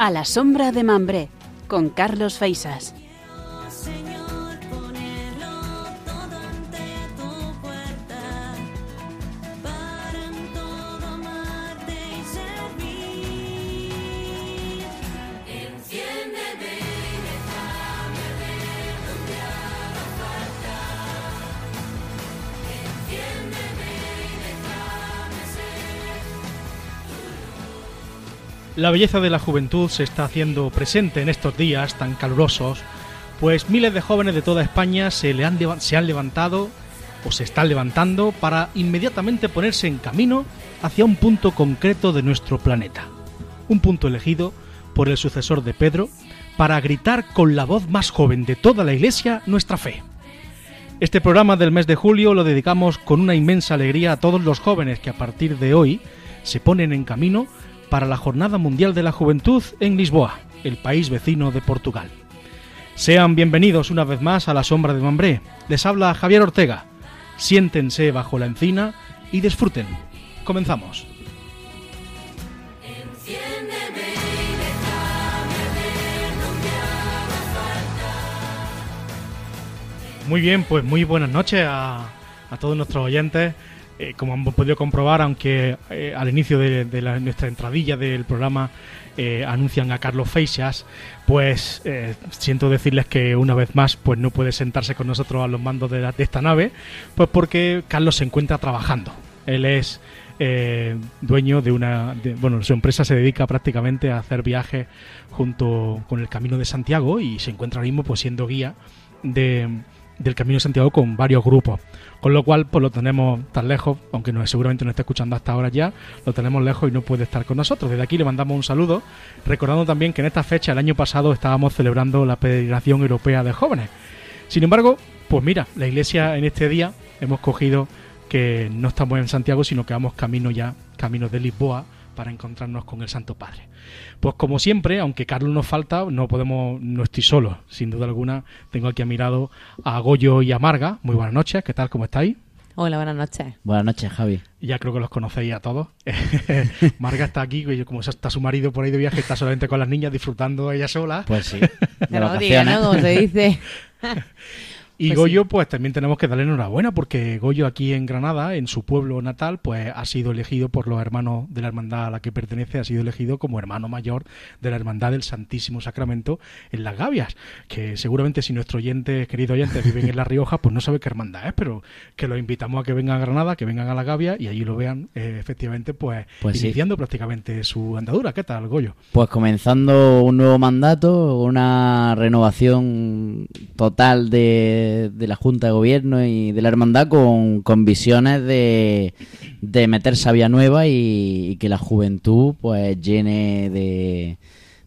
A la sombra de Mambré, con Carlos Feisas. La belleza de la juventud se está haciendo presente en estos días tan calurosos, pues miles de jóvenes de toda España se, le han, se han levantado o se están levantando para inmediatamente ponerse en camino hacia un punto concreto de nuestro planeta. Un punto elegido por el sucesor de Pedro para gritar con la voz más joven de toda la Iglesia nuestra fe. Este programa del mes de julio lo dedicamos con una inmensa alegría a todos los jóvenes que a partir de hoy se ponen en camino para la Jornada Mundial de la Juventud en Lisboa, el país vecino de Portugal. Sean bienvenidos una vez más a la sombra de Mambré. Les habla Javier Ortega. Siéntense bajo la encina y disfruten. Comenzamos. Muy bien, pues muy buenas noches a, a todos nuestros oyentes. Eh, como hemos podido comprobar, aunque eh, al inicio de, nuestra entradilla del programa eh, anuncian a Carlos Feixas, pues siento decirles que una vez más pues no puede sentarse con nosotros a los mandos de, esta nave, pues porque Carlos se encuentra trabajando. Él es dueño de una. bueno, su empresa se dedica prácticamente a hacer viajes junto con el Camino de Santiago y se encuentra ahora mismo pues siendo guía de, del Camino de Santiago con varios grupos. Con lo cual, pues lo tenemos tan lejos, aunque no, seguramente no esté escuchando hasta ahora ya, lo tenemos lejos y no puede estar con nosotros. Desde aquí le mandamos un saludo, recordando también que en esta fecha, el año pasado, estábamos celebrando la Federación Europea de Jóvenes. Sin embargo, pues mira, la Iglesia en este día hemos cogido que no estamos en Santiago, sino que vamos camino ya, camino de Lisboa, para encontrarnos con el Santo Padre. Pues como siempre, aunque Carlos nos falta, no podemos, no estoy solo, sin duda alguna. Tengo aquí a mi lado a Goyo y a Marga. Muy buenas noches, ¿qué tal? ¿Cómo estáis? Hola, buenas noches. Buenas noches, Javi. Ya creo que los conocéis a todos. Marga está aquí, como está su marido por ahí de viaje, está solamente con las niñas disfrutando ella sola. Pues sí. De ¿no? Como se dice. Y pues Goyo, pues también tenemos que darle enhorabuena porque Goyo aquí en Granada, en su pueblo natal, pues ha sido elegido por los hermanos de la hermandad a la que pertenece, ha sido elegido como hermano mayor de la hermandad del Santísimo Sacramento en Las Gavias, que seguramente si nuestro oyente, querido oyente, viven en La Rioja, pues no sabe qué hermandad es, pero que los invitamos a que vengan a Granada, que vengan a La Gavia y allí lo vean eh, efectivamente, pues, pues iniciando prácticamente su andadura. ¿Qué tal, Goyo? Pues comenzando un nuevo mandato, una renovación total de de, la Junta de Gobierno y de la Hermandad con, con visiones de, de meter sabia nueva y, que la juventud pues llene de,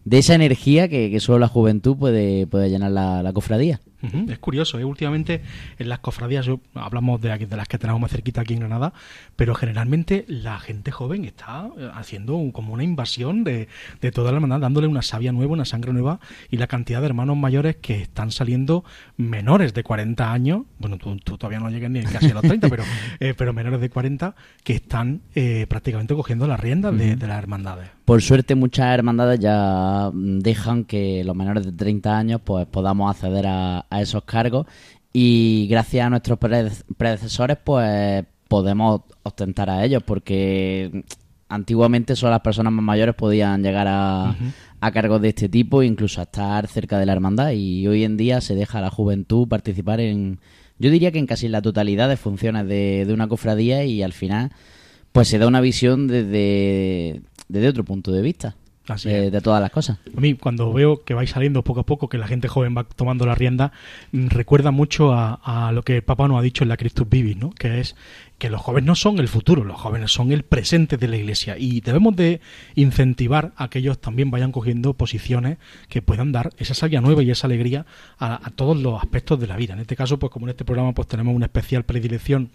de esa energía que, que, solo la juventud puede, puede llenar la cofradía. Es curioso, ¿eh? últimamente en las cofradías, hablamos de, de las que tenemos más cerquita aquí en Granada, pero generalmente la gente joven está eh, haciendo como una invasión de, de toda la hermandad, dándole una savia nueva, una sangre nueva y la cantidad de hermanos mayores que están saliendo menores de 40 años, bueno, tú, todavía no llegas ni casi a los 30, pero, eh, pero menores de 40 que están eh, prácticamente cogiendo las riendas de, de las hermandades. Por suerte muchas hermandades ya dejan que los menores de 30 años pues podamos acceder a a esos cargos. Y gracias a nuestros predecesores pues podemos ostentar a ellos porque antiguamente solo las personas más mayores podían llegar a, a cargos de este tipo incluso a estar cerca de la hermandad. Y hoy en día se deja a la juventud participar en yo diría que en casi la totalidad de funciones de, de una cofradía y al final pues se da una visión desde, desde otro punto de vista de, todas las cosas. A mí, cuando veo que vais saliendo poco a poco, que la gente joven va tomando la rienda, mm, recuerda mucho a, lo que el Papa nos ha dicho en la Christus Vivis, ¿no? que es que los jóvenes no son el futuro, los jóvenes son el presente de la Iglesia y debemos de incentivar a que ellos también vayan cogiendo posiciones que puedan dar esa savia nueva y esa alegría a, a todos los aspectos de la vida. En este caso, pues como en este programa pues tenemos una especial predilección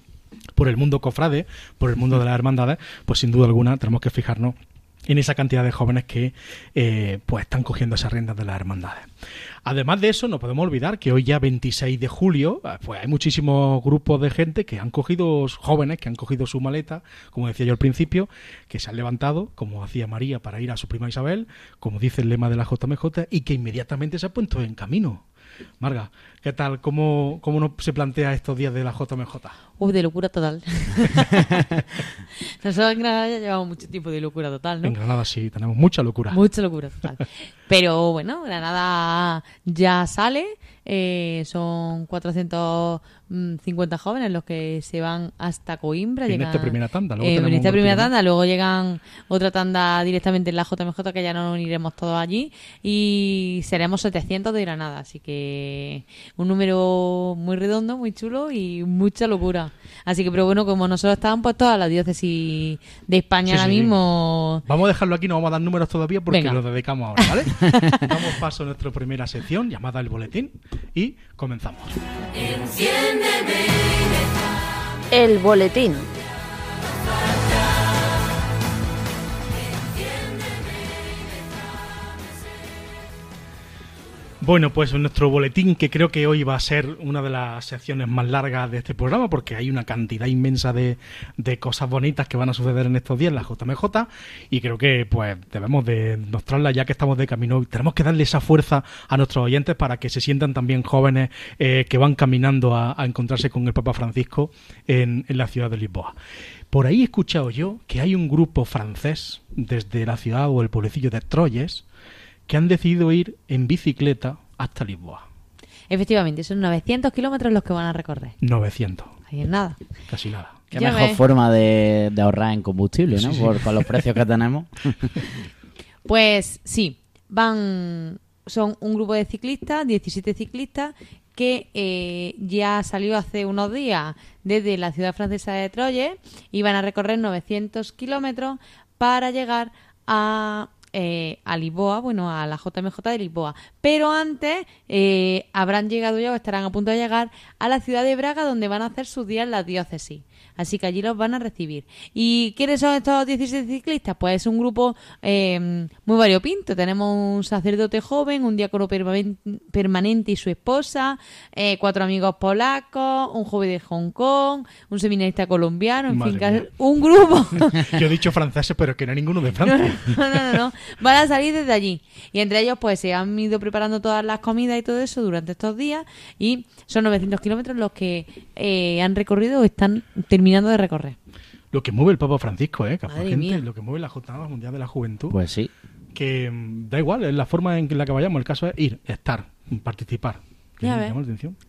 por el mundo cofrade, por el mundo de las hermandades, pues sin duda alguna tenemos que fijarnos en esa cantidad de jóvenes que eh, pues están cogiendo esas riendas de las hermandades. Además de eso, no podemos olvidar que hoy ya 26 de julio, eh, pues hay muchísimos grupos de gente que han cogido, jóvenes que han cogido su maleta, como decía yo al principio, que se han levantado, como hacía María, para ir a su prima Isabel, como dice el lema de la JMJ, y que inmediatamente se ha puesto en camino. Marga, ¿qué tal? ¿Cómo, cómo se plantea estos días de la JMJ? Uf, de locura total. Nosotros en Granada ya llevamos mucho tiempo de locura total, ¿no? En Granada sí, tenemos mucha locura. Mucha locura total. Pero bueno, Granada ya sale, eh, son 450 jóvenes los que se van hasta Coimbra. En esta primera tanda. Luego eh, en esta primera tanda, luego llegan otra tanda directamente en la JMJ que ya no uniremos todos allí y seremos 700 de Granada. Así que un número muy redondo, muy chulo y mucha locura. Así que, pero bueno, como nosotros estábamos pues toda la diócesis de España ahora mismo... Vamos a dejarlo aquí, no vamos a dar números todavía porque lo dedicamos ahora, ¿vale? Damos paso a nuestra primera sección llamada El Boletín y comenzamos. El Boletín. Bueno, pues nuestro boletín, que creo que hoy va a ser una de las secciones más largas de este programa, porque hay una cantidad inmensa de, cosas bonitas que van a suceder en estos días en la JMJ, y creo que pues debemos de mostrarla ya que estamos de camino. Tenemos que darle esa fuerza a nuestros oyentes para que se sientan también jóvenes eh, que van caminando a, encontrarse con el Papa Francisco en, en la ciudad de Lisboa. Por ahí he escuchado yo que hay un grupo francés desde la ciudad o el pueblecillo de Troyes, que han decidido ir en bicicleta hasta Lisboa. Efectivamente, son 900 kilómetros los que van a recorrer. 900. Ahí es nada. Casi nada. Qué mejor forma de, ahorrar en combustible, ¿no? Por, con los precios que tenemos. pues sí, van, son un grupo de ciclistas, 17 ciclistas, que eh, ya salió hace unos días desde la ciudad francesa de Troyes y van a recorrer 900 kilómetros para llegar a eh, a Lisboa, bueno, a la JMJ de Lisboa. Pero antes eh, habrán llegado ya o estarán a punto de llegar a la ciudad de Braga, donde van a hacer sus días en la diócesis. Así que allí los van a recibir. ¿Y quiénes son estos 16 ciclistas? Pues es un grupo eh, muy variopinto. Tenemos un sacerdote joven, un diácono permanente y su esposa, eh, cuatro amigos polacos, un joven de Hong Kong, un seminarista colombiano, en fin, un grupo. Yo he dicho franceses, pero que no hay ninguno de Francia. No, no, no, Van a salir desde allí. Y entre ellos, pues se han ido preparando todas las comidas y todo eso durante estos días. Y son 900 kilómetros los que eh, han recorrido o están terminando de recorrer. Lo que mueve el Papa Francisco, ¿eh? gente, lo que mueve la Jornada Mundial de la Juventud. Pues sí. Que mm, da igual, es la forma en la que vayamos. El caso es ir, estar, participar. Ya ves.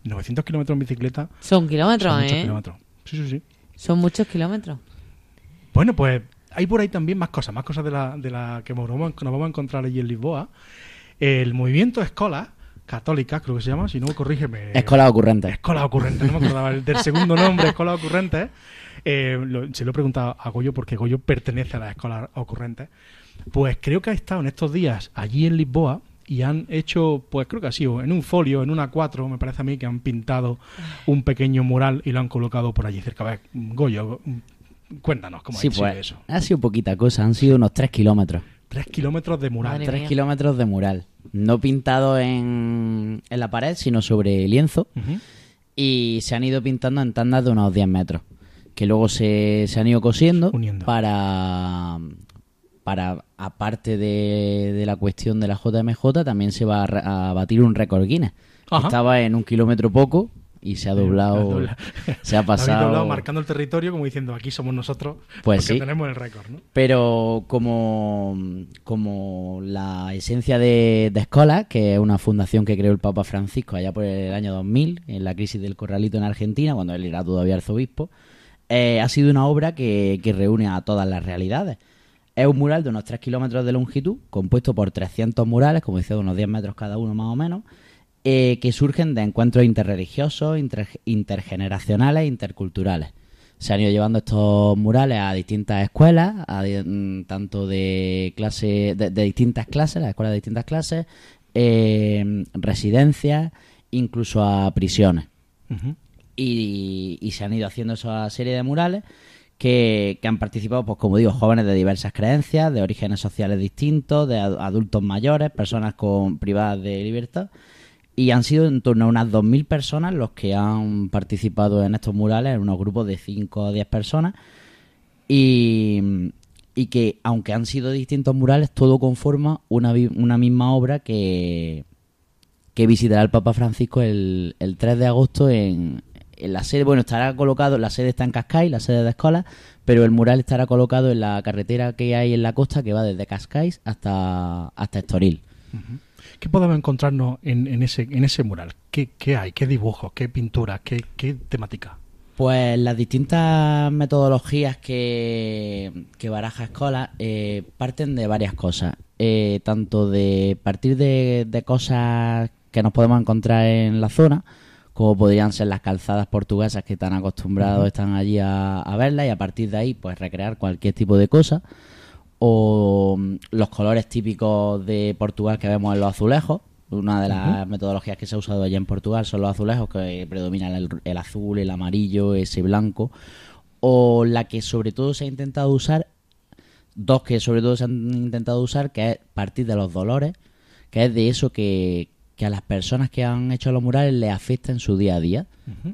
900 kilómetros en bicicleta. Son kilómetros, son ¿eh? kilómetros. Sí, sí, sí. Son muchos kilómetros. Bueno, pues hay por ahí también más cosas, más cosas de la, de la que nos vamos, nos vamos a encontrar allí en Lisboa. El movimiento Escola católica, creo que se llama, si no, corrígeme. Escola Ocurrente. Escola Ocurrente, no me acordaba del segundo nombre, Escola Ocurrente. Eh, se lo he preguntado a Goyo porque Goyo pertenece a la Escola Ocurrente. Pues creo que ha estado en estos días allí en Lisboa y han hecho, pues creo que ha sido en un folio, en una cuatro, me parece a mí, que han pintado un pequeño mural y lo han colocado por allí cerca. A ver, Goyo, cuéntanos cómo ha sido pues, eso. Ha sido poquita cosa, han sido unos tres kilómetros. Tres kilómetros de mural. tres kilómetros de mural. No pintado en, en la pared, sino sobre lienzo. Y se han ido pintando en tandas de unos 10 metros. Que luego se, se han ido cosiendo para, para, aparte de, de, la cuestión de la JMJ, también se va a, batir un récord Guinness. Estaba en un kilómetro poco y se ha doblado, se ha pasado. doblado marcando el territorio como diciendo aquí somos nosotros pues porque tenemos el récord, ¿no? Pero como, como la esencia de, de Escola, que es una fundación que creó el Papa Francisco allá por el año 2000, en la crisis del corralito en Argentina, cuando él era todavía arzobispo, eh, ha sido una obra que, que reúne a todas las realidades. Es un mural de unos 3 kilómetros de longitud, compuesto por 300 murales, como decía, de unos 10 metros cada uno más o menos, eh, que surgen de encuentros interreligiosos, intergeneracionales e interculturales. Se han ido llevando estos murales a distintas escuelas, mm, tanto de clase, de, distintas clases, las escuelas de distintas clases, eh, residencias, incluso a prisiones. y, se han ido haciendo esa serie de murales que, que han participado, pues como digo, jóvenes de diversas creencias, de orígenes sociales distintos, de ad- adultos mayores, personas con privadas de libertad. Y han sido en torno a unas 2.000 personas los que han participado en estos murales, en unos grupos de 5 o 10 personas. Y, y que, aunque han sido distintos murales, todo conforma una, una misma obra que, que visitará el Papa Francisco el, el 3 de agosto en, en la sede. Bueno, estará colocado, la sede está en Cascais, la sede de escuela, pero el mural estará colocado en la carretera que hay en la costa que va desde Cascais hasta, hasta Estoril. ¿Qué podemos encontrarnos en, en ese, en ese mural? ¿Qué, qué hay? ¿Qué dibujos? ¿Qué pinturas? ¿Qué, qué temática? Pues las distintas metodologías que, que baraja Escola eh, parten de varias cosas. Eh, tanto de partir de, de cosas que nos podemos encontrar en la zona, como podrían ser las calzadas portuguesas que están acostumbrados, están allí a, a verlas, y a partir de ahí, pues recrear cualquier tipo de cosa. O mm, los colores típicos de Portugal que vemos en los azulejos. Una de las metodologías que se ha usado allá en Portugal son los azulejos, que predominan el, el azul, el amarillo, ese blanco. O la que sobre todo se ha intentado usar, dos que sobre todo se han intentado usar, que es partir de los dolores, que es de eso que, que a las personas que han hecho los murales les afecta en su día a día.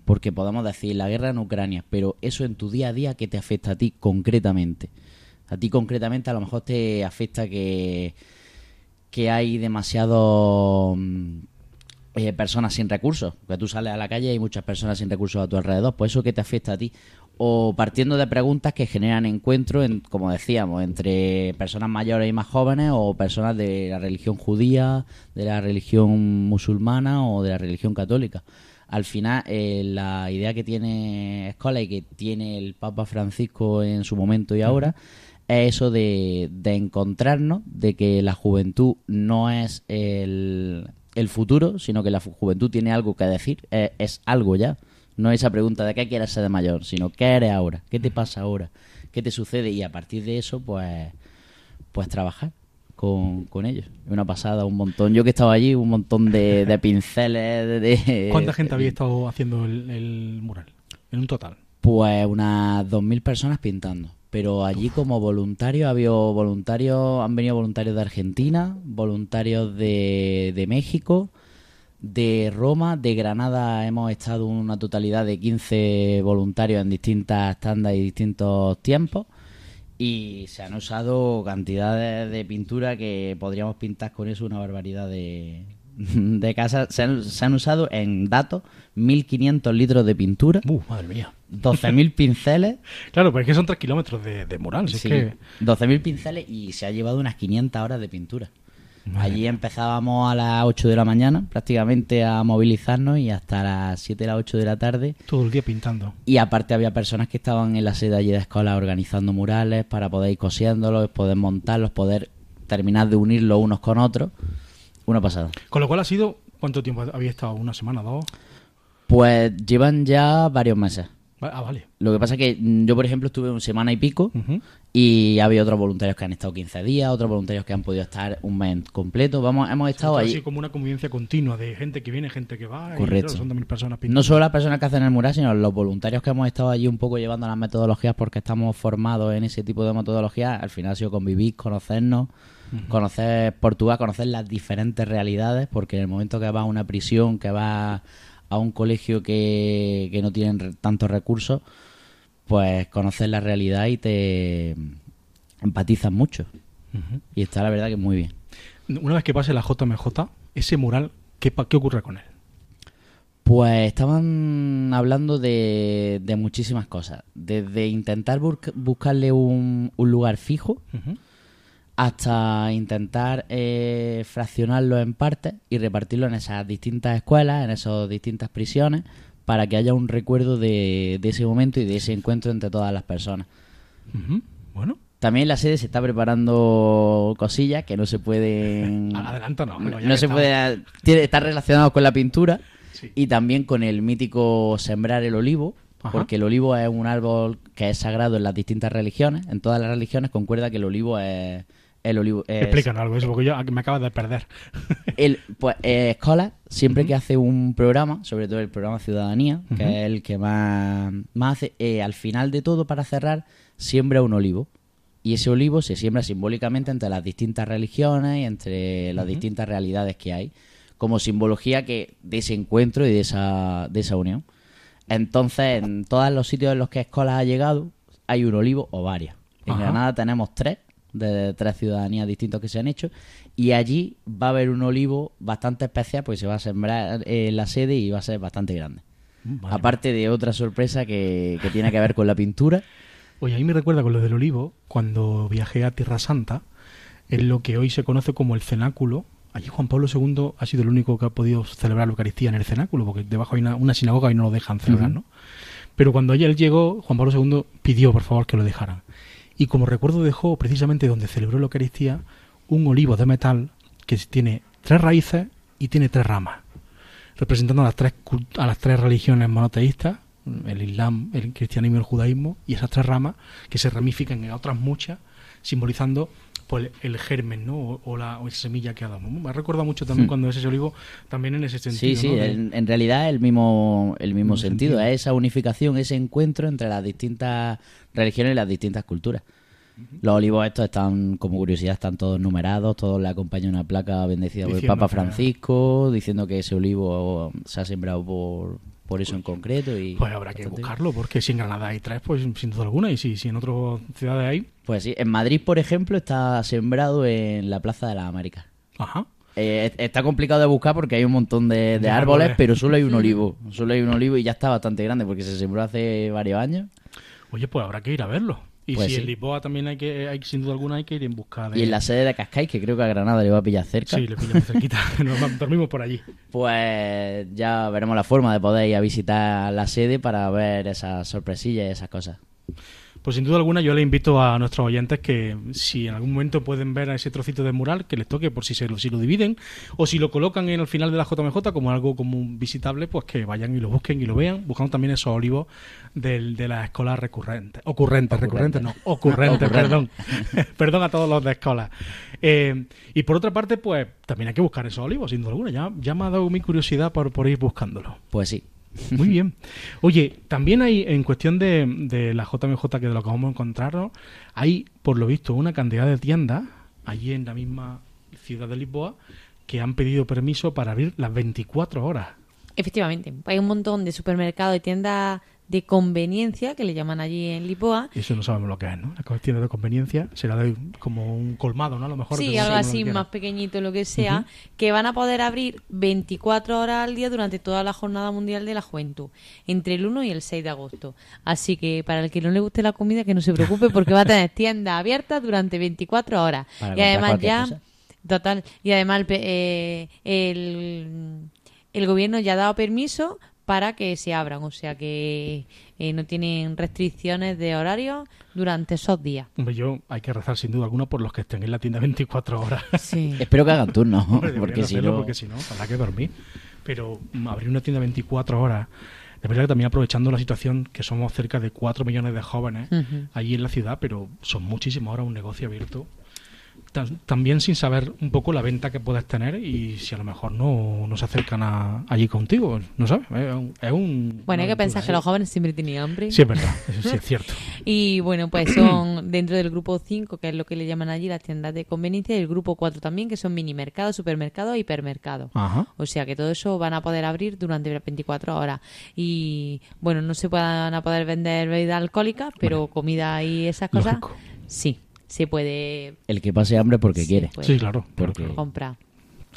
Porque podemos decir la guerra en Ucrania, pero eso en tu día a día, ¿qué te afecta a ti concretamente? A ti concretamente a lo mejor te afecta que, que hay demasiado mm, eh, personas sin recursos. Que tú sales a la calle y hay muchas personas sin recursos a tu alrededor. Pues eso que te afecta a ti. O partiendo de preguntas que generan encuentros, en, como decíamos, entre personas mayores y más jóvenes o personas de la religión judía, de la religión musulmana o de la religión católica. Al final, eh, la idea que tiene Escola y que tiene el Papa Francisco en su momento y ahora es eso de, de encontrarnos, de que la juventud no es el, el futuro, sino que la juventud tiene algo que decir, es, es algo ya. No esa pregunta de qué quieres ser de mayor, sino qué eres ahora, qué te pasa ahora, qué te sucede y a partir de eso, pues, pues trabajar con, con ellos. Una pasada, un montón. Yo que estaba allí, un montón de, de pinceles. De, de- ¿Cuánta gente había estado haciendo el, el mural? En un total. Pues unas 2.000 personas pintando. Pero allí como voluntarios, había voluntarios, han venido voluntarios de Argentina, voluntarios de, de México, de Roma, de Granada hemos estado una totalidad de 15 voluntarios en distintas tandas y distintos tiempos. Y se han usado cantidades de pintura que podríamos pintar con eso una barbaridad de, de casas. Se han, se han usado en datos 1.500 litros de pintura, Uh, madre mía. 12.000 pinceles, Claro, pues es que son tres kilómetros de, de mural. si es sí, que... 12.000 pinceles y se ha llevado unas 500 horas de pintura. Madre Allí empezábamos a las 8 de la mañana prácticamente a movilizarnos y hasta las 7 de las 8 de la tarde Todo el día pintando. Y aparte había personas que estaban en la sede allí de escuela organizando murales para poder ir cosiéndolos, poder montarlos, poder terminar de unirlos unos con otros. Una pasada. Con lo cual ha sido... ¿Cuánto tiempo había estado? ¿Una semana, dos? Pues llevan ya varios meses. Ah, vale. Lo que pasa es que mm, yo, por ejemplo, estuve una semana y pico Ujú. y había otros voluntarios que han estado 15 días, otros voluntarios que han podido estar un mes completo. Vamos, hemos estado Así allí. como una convivencia continua de gente que viene, gente que va. y, Correcto. claro, son 2.000 personas pintando. No solo las personas que hacen el mural, sino los voluntarios que hemos estado allí un poco llevando las metodologías porque estamos formados en ese tipo de metodologías. Al final ha sido convivir, conocernos, conocer Portugal, conocer las diferentes realidades, porque en el momento que vas a una prisión, que vas a un colegio que, que no tienen re- tantos recursos, pues conoces la realidad y te empatizas mucho. Y está la verdad que muy bien. Una vez que pase la JMJ, ese mural, ¿qué, qué ocurre con él? Pues estaban hablando de, de muchísimas cosas. Desde intentar buscarle un, un lugar fijo. Hasta intentar eh, fraccionarlo en partes y repartirlo en esas distintas escuelas, en esas distintas prisiones, para que haya un recuerdo de, de ese momento y de ese encuentro entre todas las personas. Bueno, También la sede se está preparando cosillas que no se pueden... adelanta no. no, pero ya no que se puede tiene, está relacionado con la pintura Sí. y también con el mítico sembrar el olivo porque el olivo es un árbol que es sagrado en las distintas religiones en todas las religiones concuerda que el olivo es, El olivo. es- Explícanos algo de eso, porque yo me acabas de perder. El, pues eh, Escola, siempre que hace un programa, sobre todo el programa Ciudadanía, que es el que más, más hace, eh, al final de todo, para cerrar, siembra un olivo. Y ese olivo se siembra simbólicamente entre las distintas religiones y entre las distintas realidades que hay, como simbología que de ese encuentro y de esa, de esa unión. Entonces, en todos los sitios en los que Escola ha llegado, hay un olivo o varios. En Ajá. Granada tenemos tres, de tres ciudadanías distintos que se han hecho, y allí va a haber un olivo bastante especial, porque se va a sembrar en la sede y va a ser bastante grande. Vale. Aparte de otra sorpresa que, que tiene que ver con la pintura. Oye, a mí me recuerda con lo del olivo, cuando viajé a Tierra Santa, en lo que hoy se conoce como el cenáculo. Allí Juan Pablo II ha sido el único que ha podido celebrar la Eucaristía en el cenáculo, porque debajo hay una, una sinagoga y no lo dejan celebrar. ¿no? Pero cuando él llegó, Juan Pablo II pidió, por favor, que lo dejaran. Y como recuerdo dejó precisamente donde celebró la Eucaristía un olivo de metal que tiene tres raíces y tiene tres ramas, representando a las tres, a las tres religiones monoteístas, el Islam, el cristianismo y el judaísmo, y esas tres ramas que se ramifican en otras muchas, simbolizando pues, el germen ¿no? o, o la, o semilla que ha dado. Me recuerda mucho también Hmm. cuando es ese olivo, también en ese sentido. Sí, sí, en, en realidad el mismo, el mismo sentido, sentido. es esa unificación, ese encuentro entre las distintas religiones y las distintas culturas. Los olivos estos están, como curiosidad, están todos numerados, todos le acompaña una placa bendecida por el Papa que- Francisco, diciendo que ese olivo se ha sembrado por, por eso en concreto. y Pues habrá que buscarlo, porque si en Granada hay tres, pues sin duda alguna, y si, si en otras ciudades hay, Pues sí, en Madrid, por ejemplo, está sembrado en la Plaza de las Américas. ajá. Eh, está complicado de buscar porque hay un montón de, de De árboles, árboles. pero solo hay un olivo. Solo hay un olivo y ya está bastante grande porque se sembró hace varios años. Oye, pues habrá que ir a verlo. Y Pues si sí. en Lisboa también hay que, hay, sin duda alguna, hay que ir en busca de... Y en la sede de Cascais, que creo que a Granada le va a pillar cerca, Sí, le pillamos cerquita, nos dormimos por allí. pues ya veremos la forma de poder ir a visitar la sede para ver esas sorpresillas y esas cosas. Pues sin duda alguna yo le invito a nuestros oyentes que si en algún momento pueden ver a ese trocito de mural, que les toque por si se lo, si lo dividen o si lo colocan en el final de la JMJ como algo como un visitable, pues que vayan y lo busquen y lo vean, buscando también esos olivos del, de las escuelas recurrentes. Ocurrentes, recurrentes no, ocurrentes, perdón. perdón a todos los de escuelas. Eh, y por otra parte, pues también hay que buscar esos olivos, sin duda alguna. Ya, ya me ha dado mi curiosidad por, por ir buscándolo. Pues sí. Muy bien. Oye, también hay, en cuestión de, de la JMJ, que de lo que vamos a encontrarnos, hay, por lo visto, una cantidad de tiendas allí en la misma ciudad de Lisboa que han pedido permiso para abrir las 24 horas. Efectivamente, hay un montón de supermercados y tiendas de conveniencia que le llaman allí en Lisboa. Y eso no sabemos lo que es, ¿no? La tienda de conveniencia será de, como un colmado, ¿no? A lo mejor. Sí, algo así más pequeñito, lo que sea, que van a poder abrir 24 horas al día durante toda la Jornada Mundial de la Juventud, entre el 1 y el 6 de agosto. Así que para el que no le guste la comida, que no se preocupe porque va a tener tiendas abiertas durante 24 horas. Para y además ya... cosa. Total. Y además el, pe- eh, el, el gobierno ya ha dado permiso para que se abran, o sea que eh, no tienen restricciones de horario durante esos días. Hombre, yo hay que rezar sin duda alguna por los que estén en la tienda 24 horas. Sí. Espero que hagan turno, Hombre, porque si hacerlo, no... porque si no, habrá que dormir. Pero mm, abrir una tienda 24 horas, de verdad que también aprovechando la situación que somos cerca de 4 millones de jóvenes Ujú. allí en la ciudad, pero son muchísimas horas un negocio abierto. Ta- También sin saber un poco la venta que puedes tener y si a lo mejor no, no se acercan a, allí contigo, no sabes. Es un, es un- Bueno, hay que pensar que los jóvenes siempre tienen hambre. Sí, es verdad, eso sí es cierto. Y bueno, pues son dentro del grupo 5, que es lo que le llaman allí las tiendas de conveniencia, y el grupo 4 también, que son mini mercados, supermercados e hipermercados. Ajá. O sea que todo eso van a poder abrir durante las 24 horas. Y bueno, no se van a poder vender bebidas alcohólicas, pero comida y esas cosas, Lógico. sí, se puede El que pase hambre porque quiere. pues. Sí, claro. Porque- claro. comprar.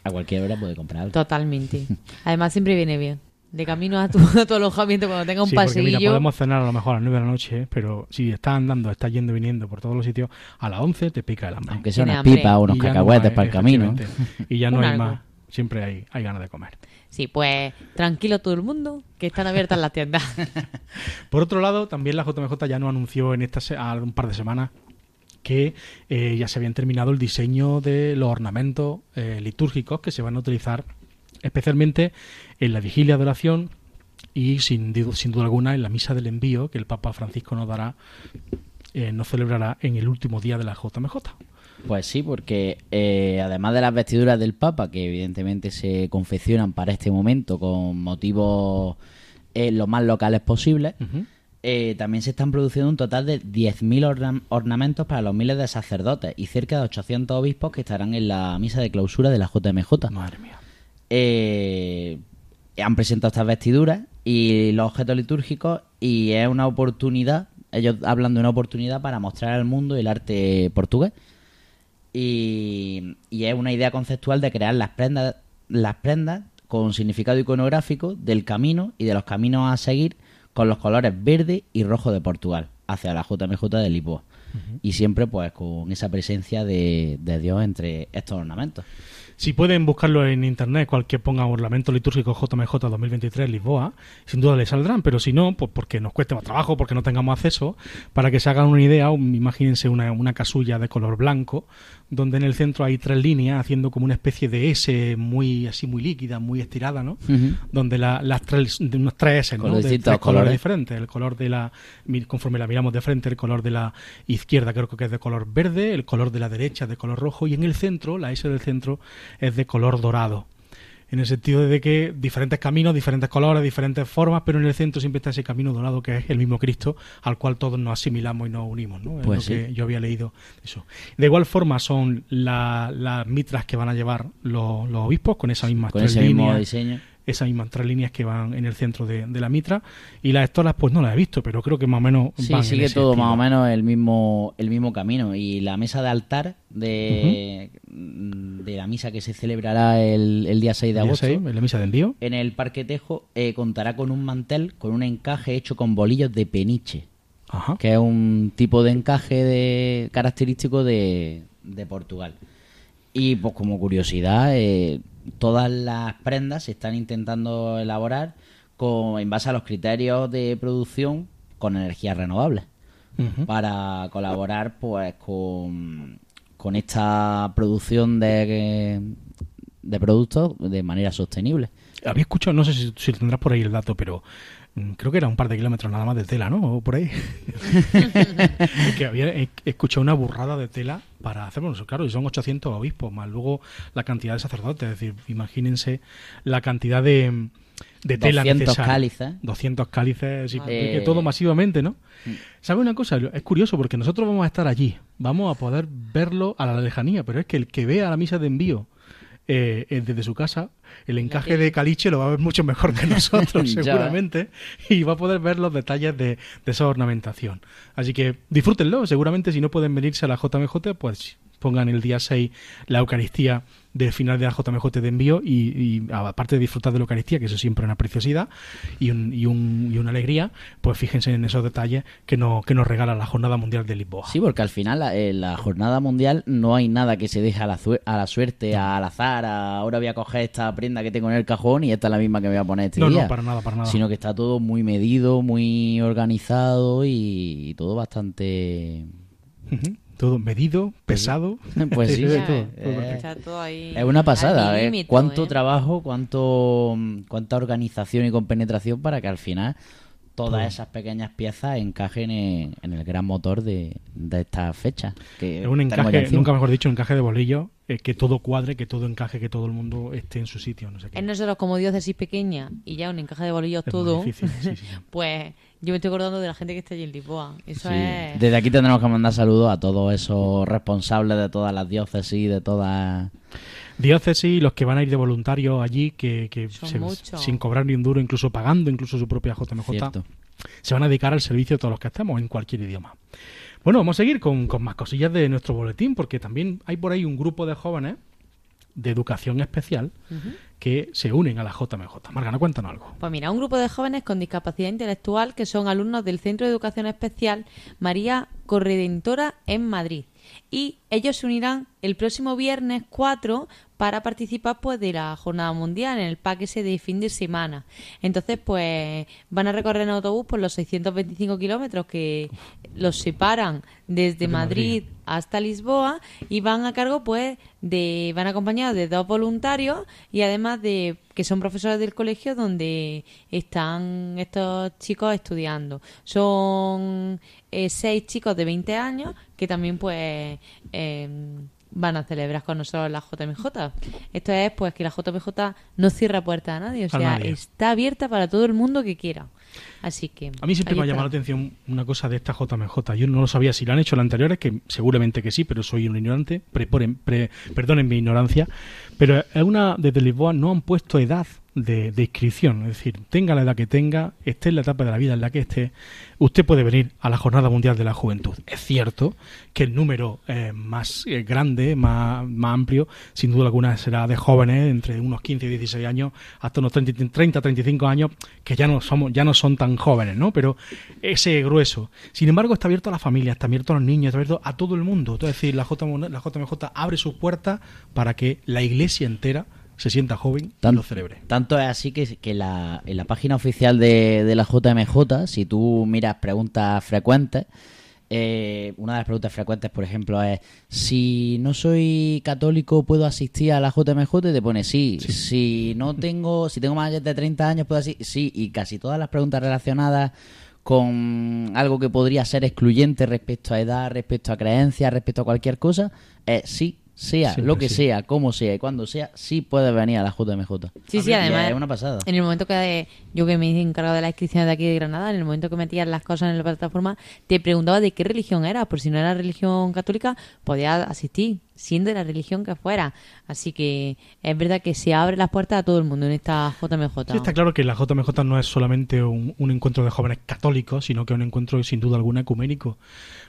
A cualquier hora puede comprar algo. Totalmente. Además, siempre viene bien. De camino a tu, a tu alojamiento, cuando tenga un Sí, porque mira, paseillo. podemos cenar a lo mejor a las 9 de la noche, pero si estás andando, estás yendo y viniendo por todos los sitios, a las 11 te pica el hambre. Aunque sea hambre. pipas o unos Y ya no cacahuetes hay- para el camino. Y ya no hay algo. más. Siempre hay, hay ganas de comer. Sí, pues tranquilo todo el mundo, que están abiertas las tiendas. Por otro lado, también la JMJ ya nos anunció en esta se- a un par de semanas que eh, ya se habían terminado el diseño de los ornamentos eh, litúrgicos que se van a utilizar especialmente en la vigilia de oración y sin, sin duda alguna en la misa del envío que el Papa Francisco nos dará, eh, nos celebrará en el último día de la JMJ. Pues sí, porque eh, además de las vestiduras del Papa, que evidentemente se confeccionan para este momento con motivos eh, lo más locales posibles. Eh, también se están produciendo un total de 10.000 orna- ornamentos para los miles de sacerdotes y cerca de 800 obispos que estarán en la misa de clausura de la JMJ. Madre mía. Eh, han presentado estas vestiduras y los objetos litúrgicos y es una oportunidad, ellos hablan de una oportunidad para mostrar al mundo el arte portugués y, y es una idea conceptual de crear las prendas, las prendas con significado iconográfico del camino y de los caminos a seguir con los colores verde y rojo de Portugal hacia la JMJ de Lisboa. Y siempre pues con esa presencia de, de Dios entre estos ornamentos. Si pueden buscarlo en internet, cualquier ponga ornamento litúrgico JMJ 2023 Lisboa, sin duda le saldrán, pero si no, pues porque nos cueste más trabajo, porque no tengamos acceso, para que se hagan una idea, un- imagínense una, una casulla de color blanco, donde en el centro hay tres líneas haciendo como una especie de S muy así muy líquida, muy estirada, ¿no? Donde la- las tres, de unos tres S, Con ¿no? De distintos tres colores colores. diferentes. El color de la, conforme la miramos de frente, el color de la izquierda creo que es de color verde, el color de la derecha es de color rojo y en el centro, la S del centro, es de color dorado. En el sentido de que diferentes caminos, diferentes colores, diferentes formas, pero en el centro siempre está ese camino dorado que es el mismo Cristo al cual todos nos asimilamos y nos unimos. ¿no? Es Pues lo sí. que yo había leído eso. De igual forma son la- las mitras que van a llevar los, los obispos con esa misma Con ese mismo diseño. Esas mismas tres líneas que van en el centro de, de la mitra y las estolas pues no las he visto pero creo que más o menos Sí, van en sigue ese todo estilo. más o menos el mismo, el mismo camino. Y la mesa de altar de, de la misa que se celebrará el, el día 6 de agosto en la misa de envío en el Parque Tejo eh, contará con un mantel con un encaje hecho con bolillos de peniche, Ajá. que es un tipo de encaje de, característico de, de Portugal. Y pues como curiosidad, eh, todas las prendas se están intentando elaborar con, en base a los criterios de producción con energías renovables para colaborar pues con, con esta producción de, de productos de manera sostenible. había escuchado no sé si, si tendrás por ahí el dato pero creo que era un par de kilómetros nada más de tela no o por ahí que había he escuchado una burrada de tela para hacerlo claro y son 800 obispos más luego la cantidad de sacerdotes es decir imagínense la cantidad de de tela 200 necesaria. cálices. 200 cálices, y Eh, que todo masivamente, ¿no? ¿Sabe una cosa? Es curioso porque nosotros vamos a estar allí, vamos a poder verlo a la lejanía, pero es que el que vea la misa de envío eh, eh, desde su casa, el encaje de caliche lo va a ver mucho mejor que nosotros, seguramente, y va a poder ver los detalles de, de esa ornamentación. Así que disfrútenlo, seguramente si no pueden venirse a la JMJ, pues pongan el día 6 la Eucaristía del final de la JMJ de envío y, y aparte de disfrutar de la Eucaristía, que eso siempre es una preciosidad y, un- y, un- y una alegría, pues fíjense en esos detalles que, nos que nos regala la Jornada Mundial de Lisboa. Sí, porque al final en la jornada mundial no hay nada que se deje a la, a la suerte, al azar, a ahora voy a coger esta prenda que tengo en el cajón y esta es la misma que me voy a poner este No, día. no, para nada, para nada. Sino que está todo muy medido, muy organizado y, todo bastante... Todo medido, pesado. Pues sí, De Ya, todo, eh, todo perfecto. está todo ahí Es una pasada, ¿eh? Cuánto ¿eh? trabajo, cuánto, cuánta organización y compenetración para que al final todas esas pequeñas piezas encajen en, en el gran motor de, de esta fecha. Que Es un encaje, nunca mejor dicho, un encaje de bolillo, eh, que todo cuadre, que todo encaje, que todo el mundo esté en su sitio. No sé qué. Es nosotros como diócesis pequeña y ya un encaje de bolillos Es muy todo, difícil, sí, sí. pues yo me estoy acordando de la gente que está allí en Lisboa. Eso Sí. es... Desde aquí tendremos que mandar saludos a todos esos responsables de todas las diócesis, de todas... Diócesis, los que van a ir de voluntarios allí, que, que se- sin cobrar ni un duro, incluso pagando incluso su propia JMJ, Cierto. se van a dedicar al servicio de todos los que estemos en cualquier idioma. Bueno, vamos a seguir con, con más cosillas de nuestro boletín, porque también hay por ahí un grupo de jóvenes de educación especial que se unen a la JMJ. Margana, cuéntanos algo. Pues mira, un grupo de jóvenes con discapacidad intelectual que son alumnos del Centro de Educación Especial María Corredentora en Madrid. Y ellos se unirán el próximo viernes 4 para participar pues de la jornada mundial en el pack ese de fin de semana. Entonces pues van a recorrer en autobús por los 625 kilómetros que los separan desde Madrid, hasta Lisboa y van a cargo pues de van acompañados de dos voluntarios y además de que son profesores del colegio donde están estos chicos estudiando. Son eh, seis chicos de 20 años que también pues em, van a celebrar con nosotros la JMJ. Esto es pues que la JMJ no cierra puerta a nadie, o sea, nadie. está abierta para todo el mundo que quiera. Así que A mí siempre me ha llamado la atención una cosa de esta JMJ. Yo no lo sabía si lo han hecho las anteriores, que seguramente que sí, pero soy un ignorante. Preporen- pre- perdonen mi ignorancia. Pero es una, desde Lisboa no han puesto edad de, inscripción. Es decir, tenga la edad que tenga, esté en la etapa de la vida en la que esté, usted puede venir a la Jornada Mundial de la Juventud. Es cierto que el número eh, más eh, grande, más, más amplio, sin duda alguna será de jóvenes entre unos 15 y 16 años hasta unos 30, 30 35 años, que ya no somos ya no son tan jóvenes, ¿no? Pero ese grueso. Sin embargo, está abierto a la familia, está abierto a los niños, está abierto a todo el mundo. Es decir, la, JM, la JMJ abre sus puertas para que la iglesia entera se sienta joven y Tan- lo celebre. Tanto es así que, que la, en la página oficial de, de la JMJ, si tú miras preguntas frecuentes, eh, una de las preguntas frecuentes, por ejemplo, es si no soy católico, ¿puedo asistir a la JMJ? Y te pone sí. Si no tengo, si tengo más de 30 años, ¿puedo asistir? Sí. Y casi todas las preguntas relacionadas con algo que podría ser excluyente respecto a edad, respecto a creencias, respecto a cualquier cosa, es sí, sea, Siempre lo que sí. sea, como sea y cuando sea, sí puedes venir a la JMJ. Sí, sí, Y además. es una pasada. En el momento que yo que me he encargado de la inscripción de aquí de Granada, en el momento que metías las cosas en la plataforma, te preguntaba de qué religión eras, por si no era religión católica, podías asistir, siendo de la religión que fuera. Así que es verdad que se abre las puertas a todo el mundo en esta JMJ. Sí, está claro que la JMJ no es solamente un, un encuentro de jóvenes católicos, sino que es un encuentro sin duda alguna ecuménico,